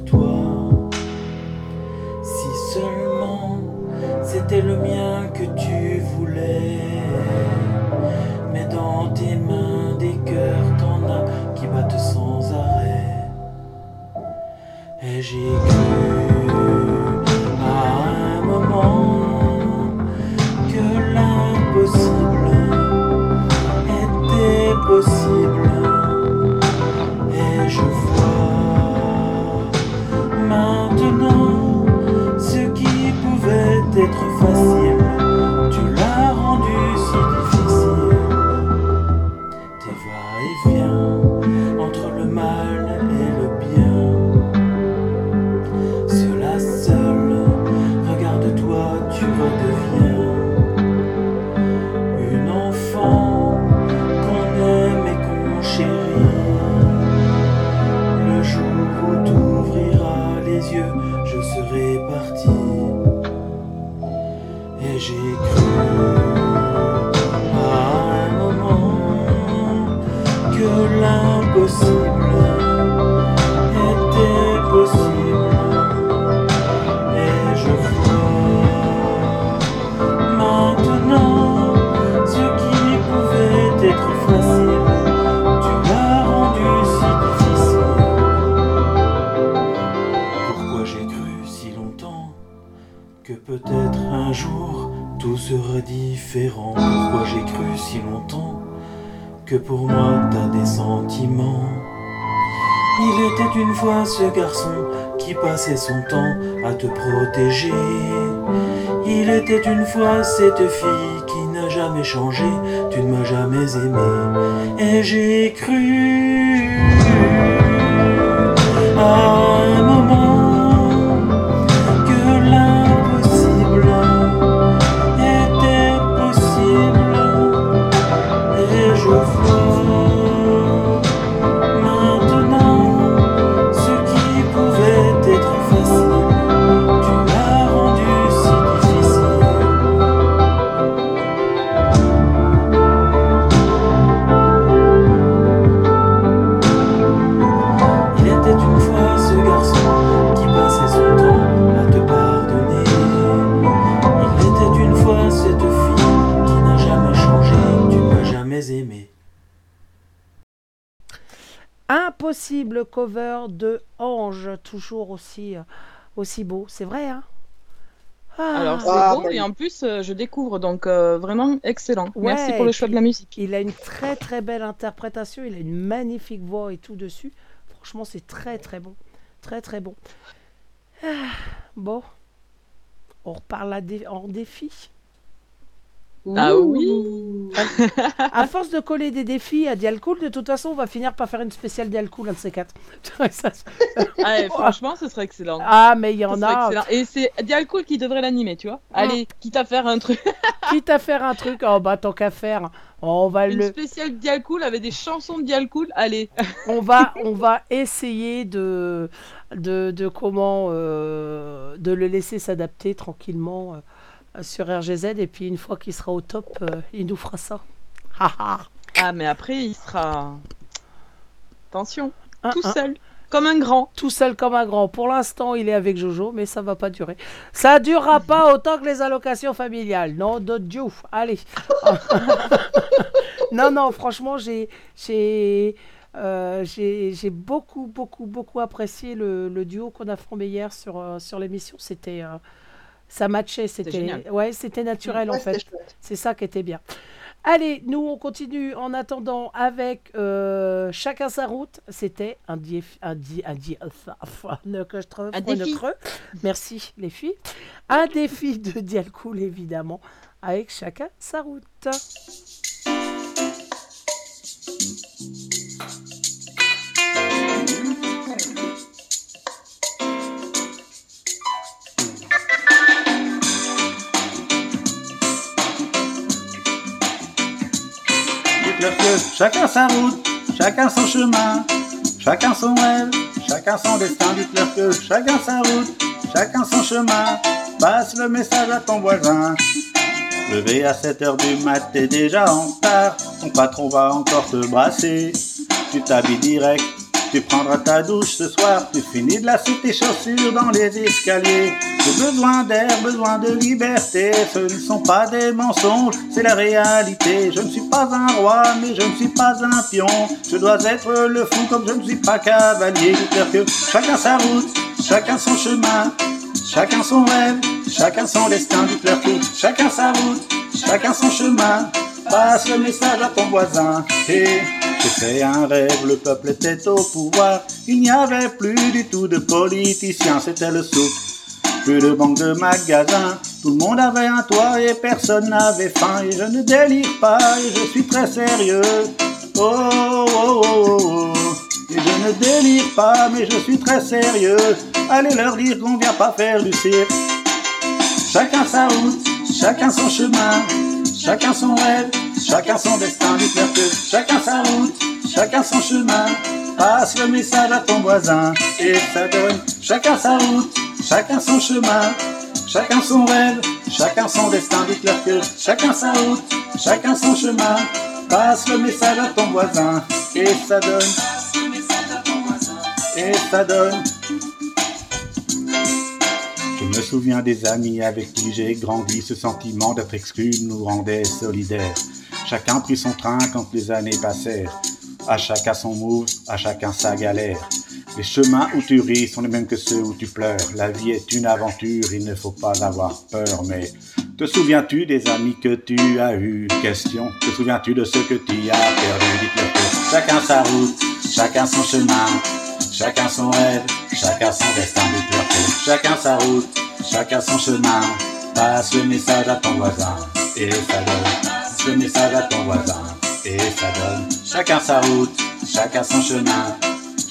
Toi. Une fois cette fille qui n'a jamais changé, tu ne m'as jamais aimé. Et j'ai cru Impossible cover de Ange, toujours aussi, euh, aussi beau. C'est vrai, hein? Ah. Alors c'est Ah, beau bah et en plus euh, je découvre donc euh, vraiment excellent. Merci pour le choix de la musique. Il a une très très belle interprétation, il a une magnifique voix et tout dessus. Franchement, c'est très très bon. Très très bon. Ah, bon. On reparle à dé- en défi. Ah oui À force de coller des défis à Dialcool, de toute façon, on va finir par faire une spéciale Dialcool, un de ces quatre. Ah, et franchement, ce serait excellent. Ah, mais il y en Ce a. excellent. Et c'est Dialcool qui devrait l'animer, tu vois. Allez, quitte à faire un truc. Quitte à faire un truc, oh bah tant qu'à faire, on va Une le, spéciale Dialcool avec des chansons de Dialcool. Allez. on va, on va essayer de, de, de comment, euh, de le laisser s'adapter tranquillement euh, sur RGZ et puis une fois qu'il sera au top, euh, il nous fera ça. Ah, mais après, il sera. Attention, Un, tout un. seul, comme un grand. Tout seul comme un grand. Pour l'instant, il est avec Jojo, mais ça va pas durer. Ça durera pas autant que les allocations familiales. Non, de Dieu. Allez. non, non, franchement, j'ai, j'ai, euh, j'ai, j'ai beaucoup, beaucoup, beaucoup apprécié le, le duo qu'on a formé hier sur, euh, sur l'émission. C'était, euh, ça matchait. C'était, ouais, c'était naturel Ouais, en fait. C'est ça qui était bien. Allez, nous on continue en attendant avec euh, chacun sa route. C'était un dief, un di, un que je trouve Un défi. creux. Merci les filles. Un défi de Dialcool évidemment, avec chacun sa route. Chacun sa route, chacun son chemin, chacun son rêve, chacun son destin. Dites-leur que chacun sa route, chacun son chemin. Passe le message à ton voisin. Levé à 7 heures du mat, t'es déjà en retard. Ton patron va encore te brasser. Tu t'habilles direct, tu prendras ta douche ce soir. Tu finis de lasser tes chaussures dans les escaliers. J'ai besoin d'air, besoin de liberté. Ce ne sont pas des mensonges, c'est la réalité. Je ne suis pas un roi, mais je ne suis pas un pion. Je dois être le fou comme je ne suis pas cavalier. Chacun sa route, chacun son chemin. Chacun son rêve, chacun son destin, dites-leur chacun sa route, chacun son chemin. Passe le message à ton voisin. Et fait un rêve, le peuple était au pouvoir. Il n'y avait plus du tout de politiciens, c'était le souk. Plus de banques de magasins, tout le monde avait un toit et personne n'avait faim. Et je ne délire pas, et je suis très sérieux. Oh, oh, oh, oh, oh. Et je ne délire pas, mais je suis très sérieux. Allez leur dire qu'on vient pas faire du cirque. Chacun sa route, chacun son chemin, chacun son rêve, chacun son destin. Que chacun sa route, chacun son chemin. Passe le message à ton voisin et ça donne chacun sa route, chacun son chemin, chacun son rêve, chacun son destin. Dites-leur que chacun sa route, chacun son chemin. Passe le message à ton voisin et ça et ça donne. Me souviens des amis avec qui j'ai grandi, ce sentiment d'être exclu nous rendait solidaires. Chacun prit son train quand les années passèrent. À chacun son move, à chacun sa galère. Les chemins où tu ris sont les mêmes que ceux où tu pleures. La vie est une aventure, il ne faut pas avoir peur. Mais te souviens-tu des amis que tu as eus? Question. Te souviens-tu de ceux que tu as perdus? Dites-leur que chacun sa route, chacun son chemin, chacun son rêve, chacun son destin. Dites-leur que chacun sa route, chacun son chemin. Passe le message à ton voisin et ça donne. Passe le message à ton voisin et ça donne. Chacun sa route, chacun son chemin.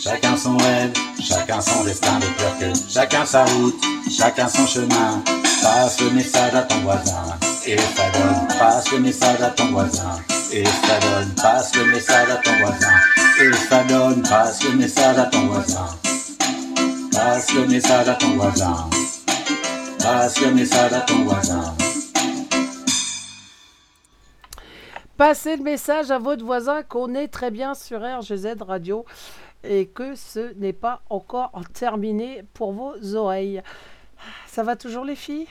Chacun son rêve, chacun son destin, dites-leur que chacun sa route, chacun son chemin. Passe le message à ton voisin et ça donne. Passe le message à ton voisin et ça donne. Passe le message à ton voisin et ça donne. Passe le message à ton voisin. Passe le message à ton voisin. Passe le message à ton voisin. Passez le message à votre voisin qu'on est très bien sur RGZ Radio et que ce n'est pas encore terminé pour vos oreilles. Ça va toujours les filles?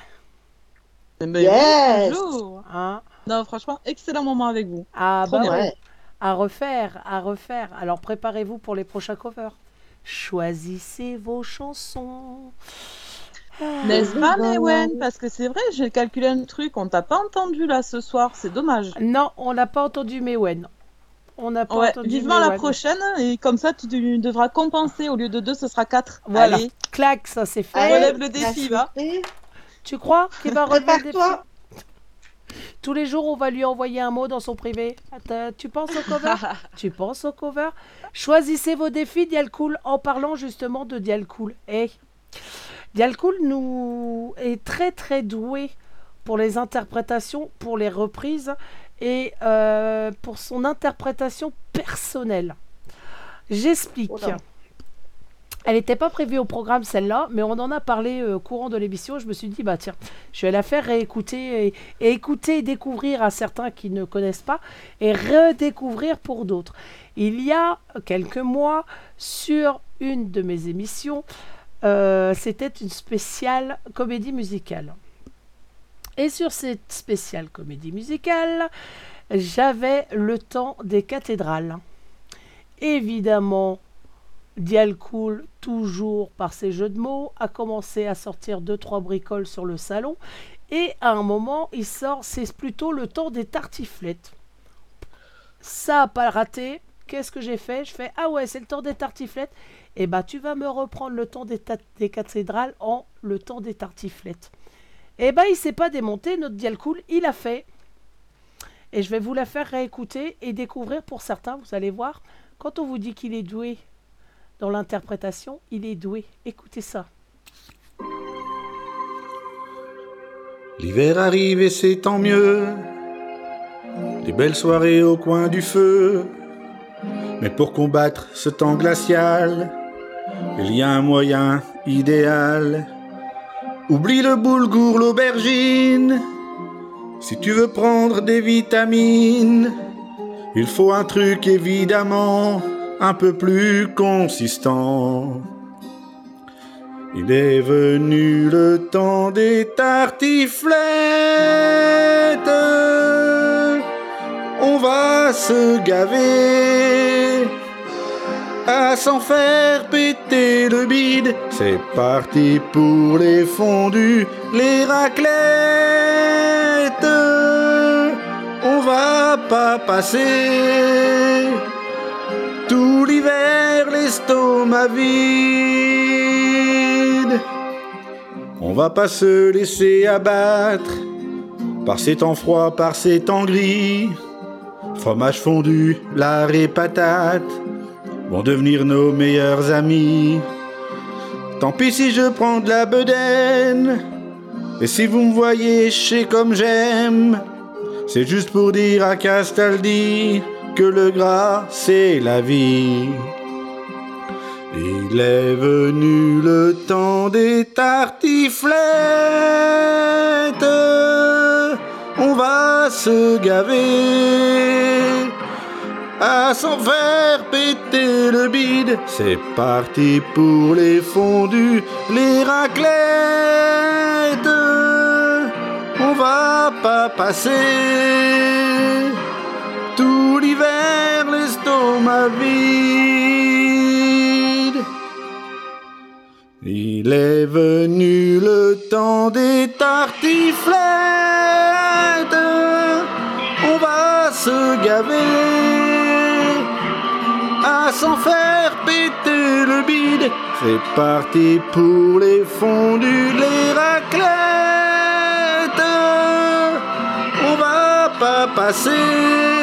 Eh ben, Yes. bonjour. Hein? Non, franchement, excellent moment avec vous. Ah Trop bah bien. ouais. À refaire, à refaire. Alors préparez-vous pour les prochains covers. Choisissez vos chansons. Ah. N'est-ce pas, Mewen? Parce que c'est vrai, j'ai calculé un truc, on t'a pas entendu là ce soir, c'est dommage. Non, on n'a pas entendu Mewen. On n'a pas Ouais, entendu vivement la prochaine, et comme ça tu devras compenser, au lieu de deux, ce sera quatre. Voilà. Allez, Clac, ça c'est fait. on relève le défi, va. Tu crois qu'il va relever le défi? Prépare-toi. Tous les jours, on va lui envoyer un mot dans son privé. Tu penses au cover Tu penses au cover Choisissez vos défis, Dialcool, en parlant justement de Dialcool. Eh, Dialcool nous est très très doué pour les interprétations, pour les reprises et euh, pour son interprétation personnelle. J'explique. Oula. Elle n'était pas prévue au programme celle-là, mais on en a parlé euh, au courant de l'émission. Je me suis dit, bah tiens, je vais la faire réécouter et, écouter découvrir à certains qui ne connaissent pas et redécouvrir pour d'autres. Il y a quelques mois, sur une de mes émissions, euh, c'était une spéciale comédie musicale. Et sur cette spéciale comédie musicale, j'avais le temps des cathédrales. Évidemment, Dialcool, toujours par ses jeux de mots, a commencé à sortir deux trois bricoles sur le salon. Et à un moment, il sort, c'est plutôt le temps des tartiflettes. Ça a pas raté. Qu'est-ce que j'ai fait? Je fais ah ouais, c'est le temps des tartiflettes. Et bah tu vas me reprendre le temps des, cathédrales en le temps des tartiflettes. Et bah il s'est pas démonté, notre Dialcool, il a fait. Et je vais vous la faire réécouter et découvrir pour certains, vous allez voir. Quand on vous dit qu'il est doué dans l'interprétation, il est doué. Écoutez ça. L'hiver arrive et c'est tant mieux. Des belles soirées au coin du feu. Mais pour combattre ce temps glacial, il y a un moyen idéal. Oublie le boulgour, l'aubergine. Si tu veux prendre des vitamines, il faut un truc évidemment un peu plus consistant. Il est venu le temps des tartiflettes. On va se gaver à s'en faire péter le bide. C'est parti pour les fondus, les raclettes. On va pas passer tout l'hiver l'estomac vide. On va pas se laisser abattre par ces temps froids, par ces temps gris. Fromage fondu, lard et patates vont devenir nos meilleurs amis. Tant pis si je prends de la bedaine. Et si vous me voyez chez comme j'aime, c'est juste pour dire à Castaldi que le gras c'est la vie. Il est venu le temps des tartiflettes. On va se gaver à s'en faire péter le bide. C'est parti pour les fondus, les raclettes. On va pas passer l'hiver l'estomac vide. Il est venu le temps des tartiflettes. On va se gaver à s'en faire péter le bide. C'est parti pour les fondus, les raclettes. On va pas passer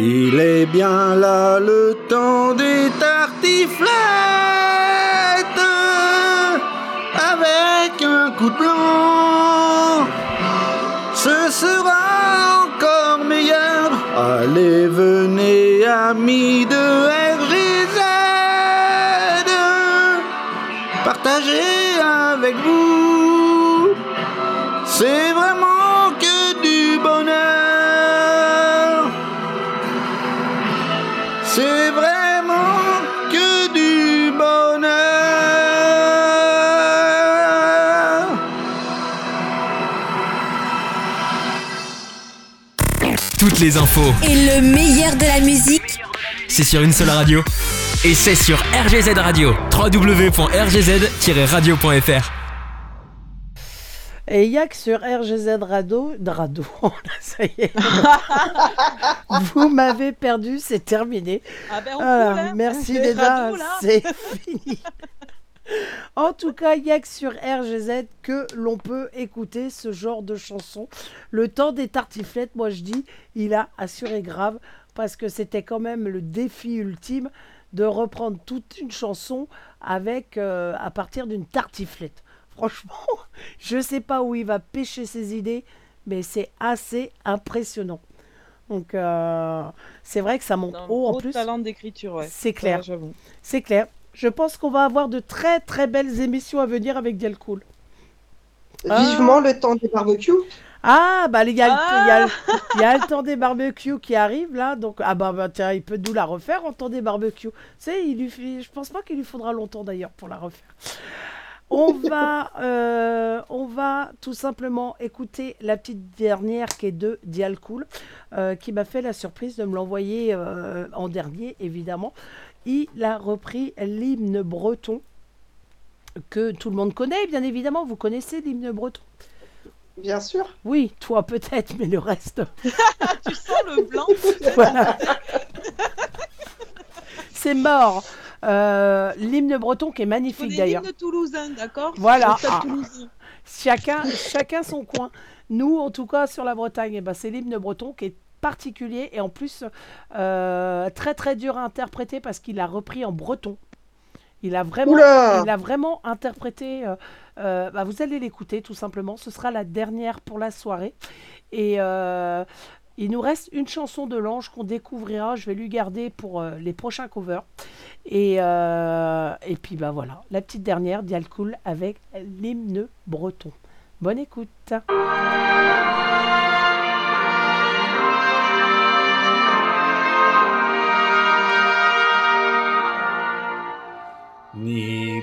Il est bien là le temps des tartiflettes avec un coup de blanc. Ce sera encore meilleur. Allez, venez, amis de RGZ, partager avec vous. C'est vraiment que du bonheur. C'est vraiment que du bonheur. Toutes les infos, Et le meilleur de la musique, c'est sur une seule radio. Et c'est sur RGZ Radio. www.rgz-radio.fr. Et il y a que sur RGZ Radio, Radio, ça y est. Vous m'avez perdu, c'est terminé. Ah ben, on coule, hein. merci là. c'est fini. En tout cas, il n'y a que sur RGZ que l'on peut écouter ce genre de chanson. Le temps des tartiflettes, moi je dis, il a assuré grave parce que c'était quand même le défi ultime de reprendre toute une chanson avec euh, à partir d'une tartiflette. Franchement, je ne sais pas où il va pêcher ses idées, mais c'est assez impressionnant. Donc euh, c'est vrai que ça monte haut en plus. talent d'écriture, ouais. C'est clair. C'est clair. Je pense qu'on va avoir de très très belles émissions à venir avec Dialcool. Vivement le temps des barbecues. Ah, bah il y, a le- Ah il y a le- il y a le temps des barbecues qui arrive là. Donc, ah bah, bah, tiens, il peut nous la refaire en temps des barbecues. Tu sais, il lui, je pense pas qu'il lui faudra longtemps d'ailleurs pour la refaire. On va, euh, on va tout simplement écouter la petite dernière qui est de Dialcool, euh, qui m'a fait la surprise de me l'envoyer euh, en dernier, évidemment. Il a repris l'hymne breton que tout le monde connaît, bien évidemment. Vous connaissez l'hymne breton? Bien sûr. Oui, toi peut-être, mais le reste. tu sens le blanc Voilà. C'est mort. Euh, l'hymne breton qui est magnifique d'ailleurs. l'hymne toulousain, d'accord? Voilà. Ah. Chacun, chacun son coin. Nous, en tout cas, sur la Bretagne, eh ben, c'est l'hymne breton qui est particulier et en plus euh, très très dur à interpréter parce qu'il a repris en breton. Il a vraiment, Oula il a vraiment interprété. euh, euh, bah, vous allez l'écouter tout simplement. Ce sera la dernière pour la soirée. Et euh, il nous reste une chanson de l'ange qu'on découvrira. Je vais lui garder pour euh, les prochains covers. Et, euh, et puis bah voilà, la petite dernière, Dialcool avec l'hymne breton. Bonne écoute. Ni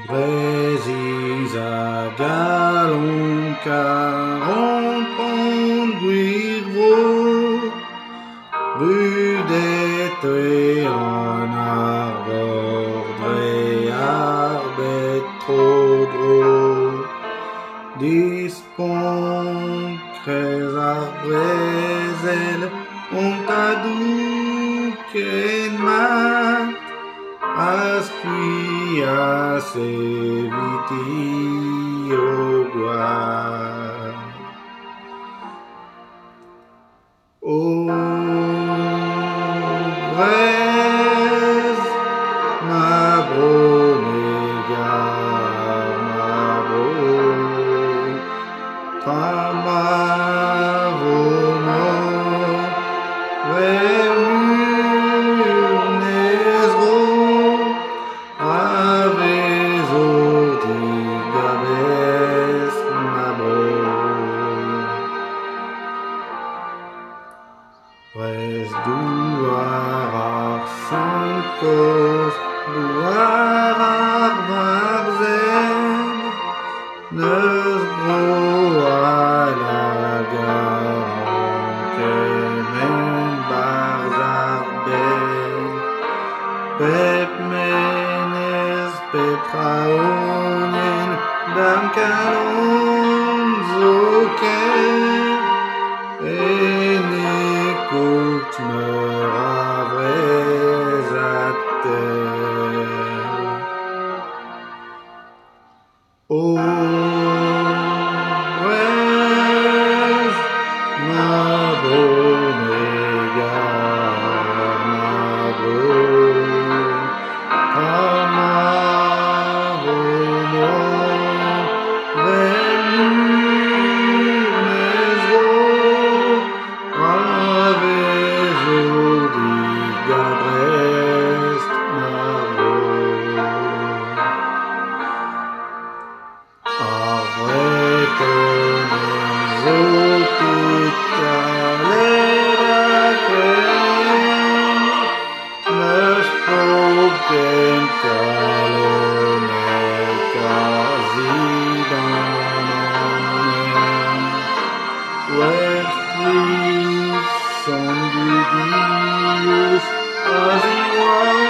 ont adou qu'en mat, Asqui a se quae plis sandidis asiae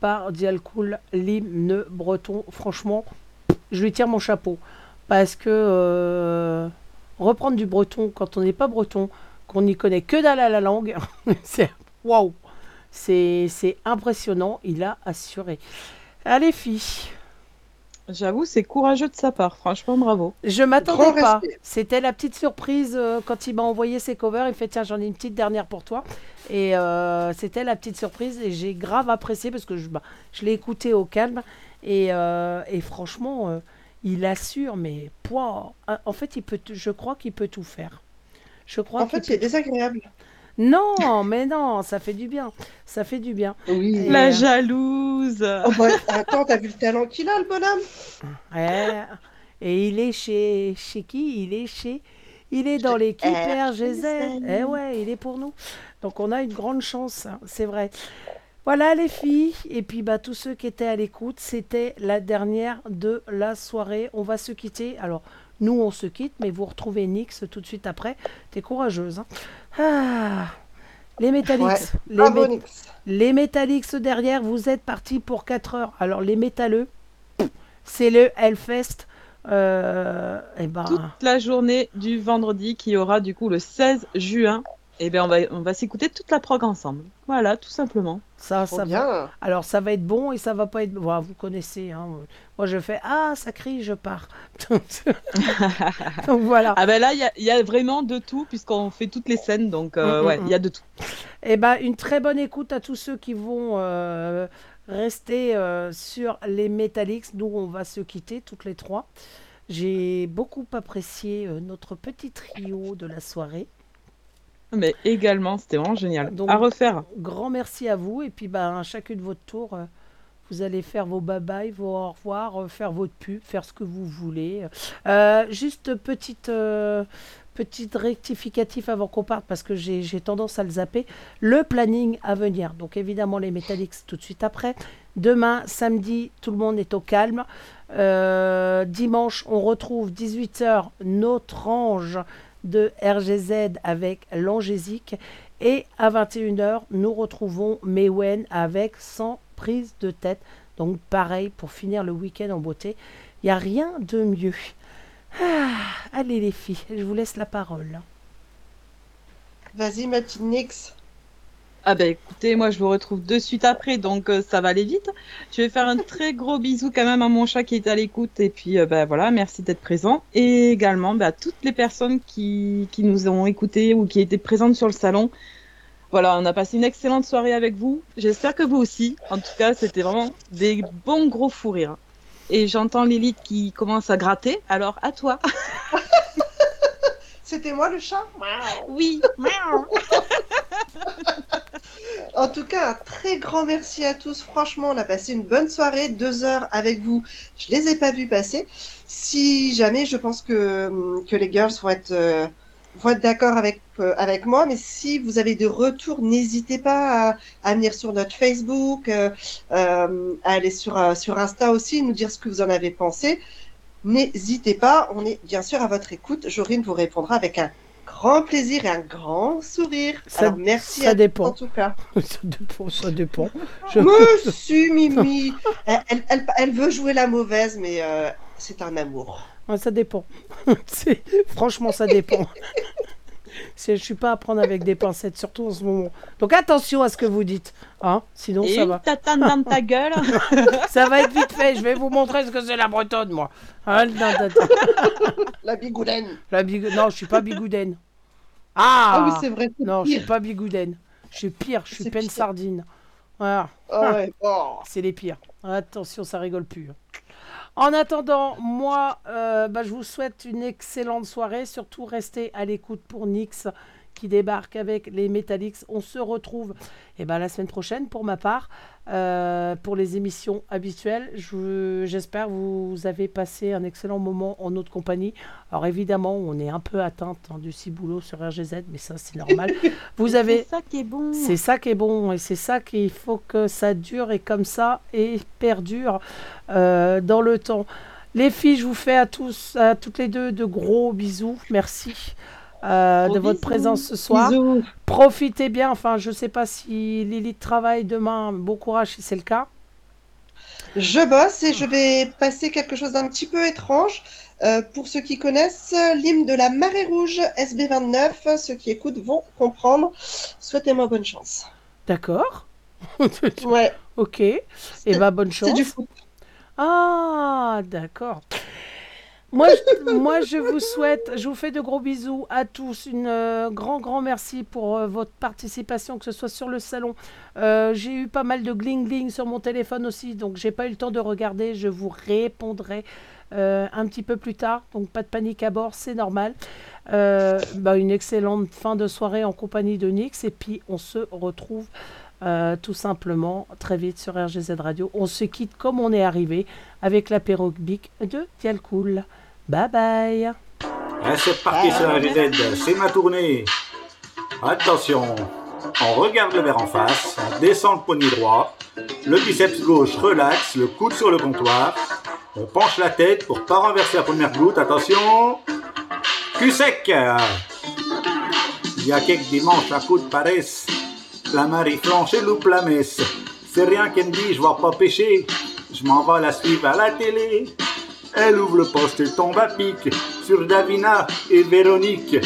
par Dialcool, l'hymne breton. Franchement, je lui tire mon chapeau. Parce que euh, reprendre du breton quand on n'est pas breton, qu'on n'y connaît que dalle la langue, c'est waouh! C'est c'est impressionnant, il a assuré. Allez, filles. J'avoue, c'est courageux de sa part. Franchement, bravo. Je m'attendais Grand pas. C'était la petite surprise euh, quand il m'a envoyé ses covers. Il fait tiens, j'en ai une petite dernière pour toi. Et euh, c'était la petite surprise et j'ai grave apprécié parce que je, bah, je l'ai écouté au calme et, euh, et franchement, euh, il assure. Mais pouah, en fait, il peut, je crois qu'il peut tout faire. Je crois En fait, c'est désagréable. Non, mais non, ça fait du bien. Ça fait du bien. Oui. Et, La euh, jalouse. Oh, bah, attends, t'as vu le talent qu'il a, le bonhomme? Ouais. Et il est chez chez qui? Il est chez il est dans l'équipe RGZ. Eh ouais, il est pour nous. Donc on a une grande chance, hein, c'est vrai. Voilà les filles et puis bah tous ceux qui étaient à l'écoute, c'était la dernière de la soirée. On va se quitter. Alors nous on se quitte, mais vous retrouvez Nix tout de suite après. T'es courageuse. hein. Ah, les Metallics, Ouais. les, Mé- Nix. les Metallics derrière, vous êtes partis pour 4 heures. Alors les métalleux, c'est le Hellfest. Euh, et ben, Toute la journée du vendredi qui aura du coup le 16 juin. Et ben on va, on va s'écouter toute la prog ensemble. Voilà, tout simplement. ça, ça bien. va. Alors ça va être bon et ça va pas être. Voilà, vous connaissez. hein. Moi je fais ah ça crie, je pars. Donc voilà. Ah ben là, il y a, il y a vraiment de tout puisqu'on fait toutes les scènes. Donc euh, Mm, mm, ouais, mm. il y a de tout. Eh ben, une très bonne écoute à tous ceux qui vont euh, rester euh, sur les Metallics. Nous, on va se quitter toutes les trois. J'ai beaucoup apprécié euh, notre petit trio de la soirée. Mais également, c'était vraiment génial. Donc, à refaire. Grand merci à vous. Et puis, ben, chacune de votre tour, euh, vous allez faire vos bye-bye, vos au revoir, euh, faire votre pub, faire ce que vous voulez. Euh, juste petite, euh, petite rectificatif avant qu'on parte, parce que j'ai j'ai tendance à le zapper. Le planning à venir. Donc, évidemment, les Metallics tout de suite après. Demain, samedi, tout le monde est au calme. Euh, dimanche, on retrouve 18h notre ange de RGZ avec l'angésique. Et à 21h, nous retrouvons Mewen avec 100 prises de tête. Donc pareil, pour finir le week-end en beauté, il n'y a rien de mieux. Ah, allez les filles, je vous laisse la parole. Vas-y, Mathilde Nix. Ah ben écoutez, moi je vous retrouve de suite après, donc euh, ça va aller vite. Je vais faire un très gros bisou quand même à mon chat qui est à l'écoute, et puis euh, ben, voilà, merci d'être présent. Et également ben, à toutes les personnes qui, qui nous ont écoutés ou qui étaient présentes sur le salon. Voilà, on a passé une excellente soirée avec vous. J'espère que vous aussi. En tout cas, c'était vraiment des bons gros fous rires. Et j'entends Lilith qui commence à gratter, alors à toi. C'était moi le chat? Oui. En tout cas, un très grand merci à tous. Franchement, on a passé une bonne soirée, deux heures avec vous. Je les ai pas vus passer. Si jamais, je pense que, que les girls vont être, euh, d'accord avec, euh, avec moi. Mais si vous avez des retours, n'hésitez pas à, venir sur notre Facebook, euh, à aller sur Insta aussi, nous dire ce que vous en avez pensé. N'hésitez pas, on est bien sûr à votre écoute. Jorine vous répondra avec un grand plaisir et un grand sourire. Ça- Alors merci ça à dépend. en tout cas. ça dépend, ça dépend. Je- Monsieur Mimi, elle, elle- elle- elle veut jouer la mauvaise, mais euh, c'est un amour. Ouais, ça dépend. C'est- Franchement, ça dépend. Je suis pas à prendre avec des pincettes, surtout en ce moment. Donc attention à ce que vous dites, hein Sinon Et ça va. tatane dans ta gueule. ça va être vite fait. Je vais vous montrer ce que c'est la Bretonne, moi. Non. La bigoudaine. La bigou- Non, je suis pas bigoudaine. Ah, Ah oui, c'est vrai, Non, je suis pas bigoudaine. Je suis pire, je suis peine pire. sardine. Voilà. Ah ouais, oh. C'est les pires. Attention, ça rigole plus. hein. En attendant, moi, euh, bah, je vous souhaite une excellente soirée. Surtout, restez à l'écoute pour Nix qui débarque avec les Metallics. On se retrouve eh ben, la semaine prochaine pour ma part euh, pour les émissions habituelles. Je- J'espère que vous avez passé un excellent moment en notre compagnie. Alors évidemment, on est un peu atteinte hein, du ciboulot sur RGZ, mais ça c'est normal. Vous avez C'est ça qui est bon. c'est ça qui est bon et c'est ça qu'il faut que ça dure et comme ça et perdure euh, dans le temps. Les filles, je vous fais à tous, à toutes les deux de gros bisous. Merci euh, de votre bisous. présence ce soir. Bisous. Profitez bien. Enfin, je sais pas si Lily travaille demain. Bon courage si c'est le cas. Je bosse et je vais passer quelque chose d'un petit peu étrange. Euh, pour ceux qui connaissent l'hymne de la marée rouge SB29, ceux qui écoutent vont comprendre. Souhaitez-moi bonne chance. D'accord. Ouais. ok. Et bah bonne chance. C'est du foot. Ah, d'accord. Moi, je, moi, je vous souhaite, je vous fais de gros bisous à tous. Une euh, grand, grand merci pour euh, votre participation, que ce soit sur le salon. Euh, j'ai eu pas mal de gling gling sur mon téléphone aussi, donc j'ai pas eu le temps de regarder. Je vous répondrai un petit peu plus tard, donc pas de panique à bord, c'est normal. Bah, une excellente fin de soirée en compagnie de Nix, et puis on se retrouve. tout simplement très vite sur RGZ Radio. On se quitte comme on est arrivé avec l'apéro bic de Dialcool. Bye bye. C'est parti sur RGZ, c'est ma tournée. Attention, on regarde le verre en face, on descend le poignet droit, le biceps gauche relaxe, le coude sur le comptoir, on penche la tête pour pas renverser la première goutte, attention, cul sec. Il y a quelques dimanches à coup de paresse, la Marie flanche et loupe la messe. C'est rien qu'elle me dit, je vois pas pêcher, je m'en vais la suivre à la télé. Elle ouvre le poste et tombe à pic sur Davina et Véronique.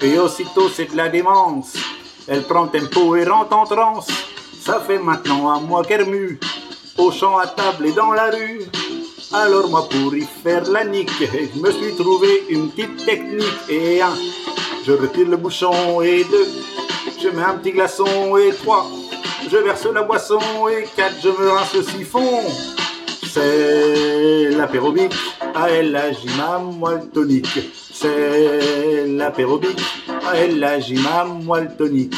Et aussitôt c'est de la démence. Elle prend tempo et rentre en transe. Ça fait maintenant un mois qu'elle remue, au champ à table et dans la rue. Alors moi pour y faire la nique, je me suis trouvé une petite technique. Et un, je retire le bouchon et deux, je mets un petit glaçon et trois, je verse la boisson et quatre, je me rince le siphon. C'est l'apérobic, à elle la gima, moi le tonique. C'est l'apérobic, à elle la gima, moi le tonique.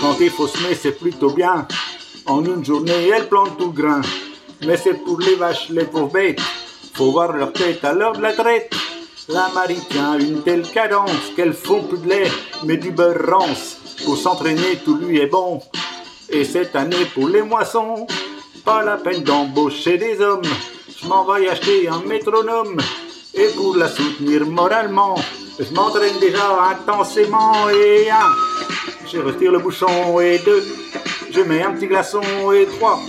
Quand il faut semer, c'est plutôt bien. En une journée, elle plante tout grain. Mais c'est pour les vaches, les pauvres. Faut voir leur tête à l'heure de la traite. La Marie tient une telle cadence qu'elle font plus de lait, mais du beurre rance. Pour s'entraîner, tout lui est bon. Et cette année, pour les moissons, pas la peine d'embaucher des hommes. Je m'en vais acheter un métronome. Et pour la soutenir moralement, je m'entraîne déjà intensément. Et un, je retire le bouchon. Et deux, je mets un petit glaçon. Et trois,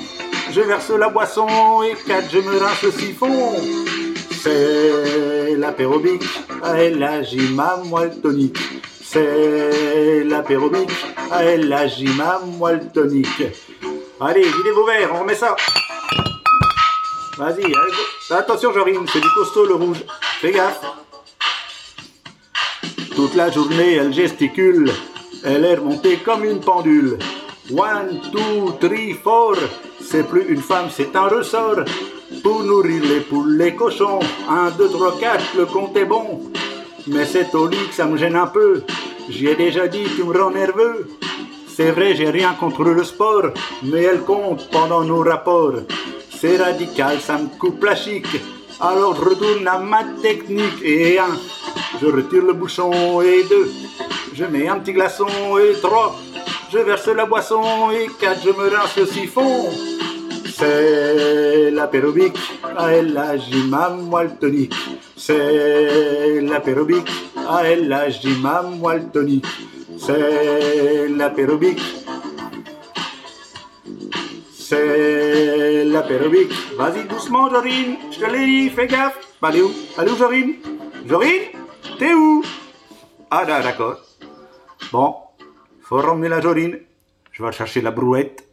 je verse la boisson. Et quatre, je me rince le siphon. C'est l'apérobic, à elle la gima, moi le tonique. C'est l'apérobic, à elle la gima, moi le tonique. Allez, videz vos verres, on remet ça. Vas-y, attention Jorine, c'est du costaud le rouge. Fais gaffe. Toute la journée, elle gesticule. Elle est remontée comme une pendule. One, two, three, four. C'est plus une femme, c'est un ressort. Pour nourrir les poules, les cochons. Un, deux, trois, quatre, le compte est bon. Mais c'est au lit que ça me gêne un peu. J'y ai déjà dit, tu me rends nerveux. C'est vrai, j'ai rien contre le sport, mais elle compte pendant nos rapports. C'est radical, ça me coupe la chic. Alors je retourne à ma technique. Et un, je retire le bouchon. Et deux, je mets un petit glaçon. Et trois, je verse la boisson. Et quatre, je me rince le siphon. C'est l'apérobic, à elle la gima, moi. C'est l'apérobic, à elle la gima. C'est l'apérobic. C'est l'apérobic. Vas-y doucement, Jorine. Je te l'ai dit, fais gaffe. Bah, est où? Où, Jorine? Jorine? T'es où? Ah, là, d'accord. Bon, faut ramener la Jorine. Je vais chercher la brouette.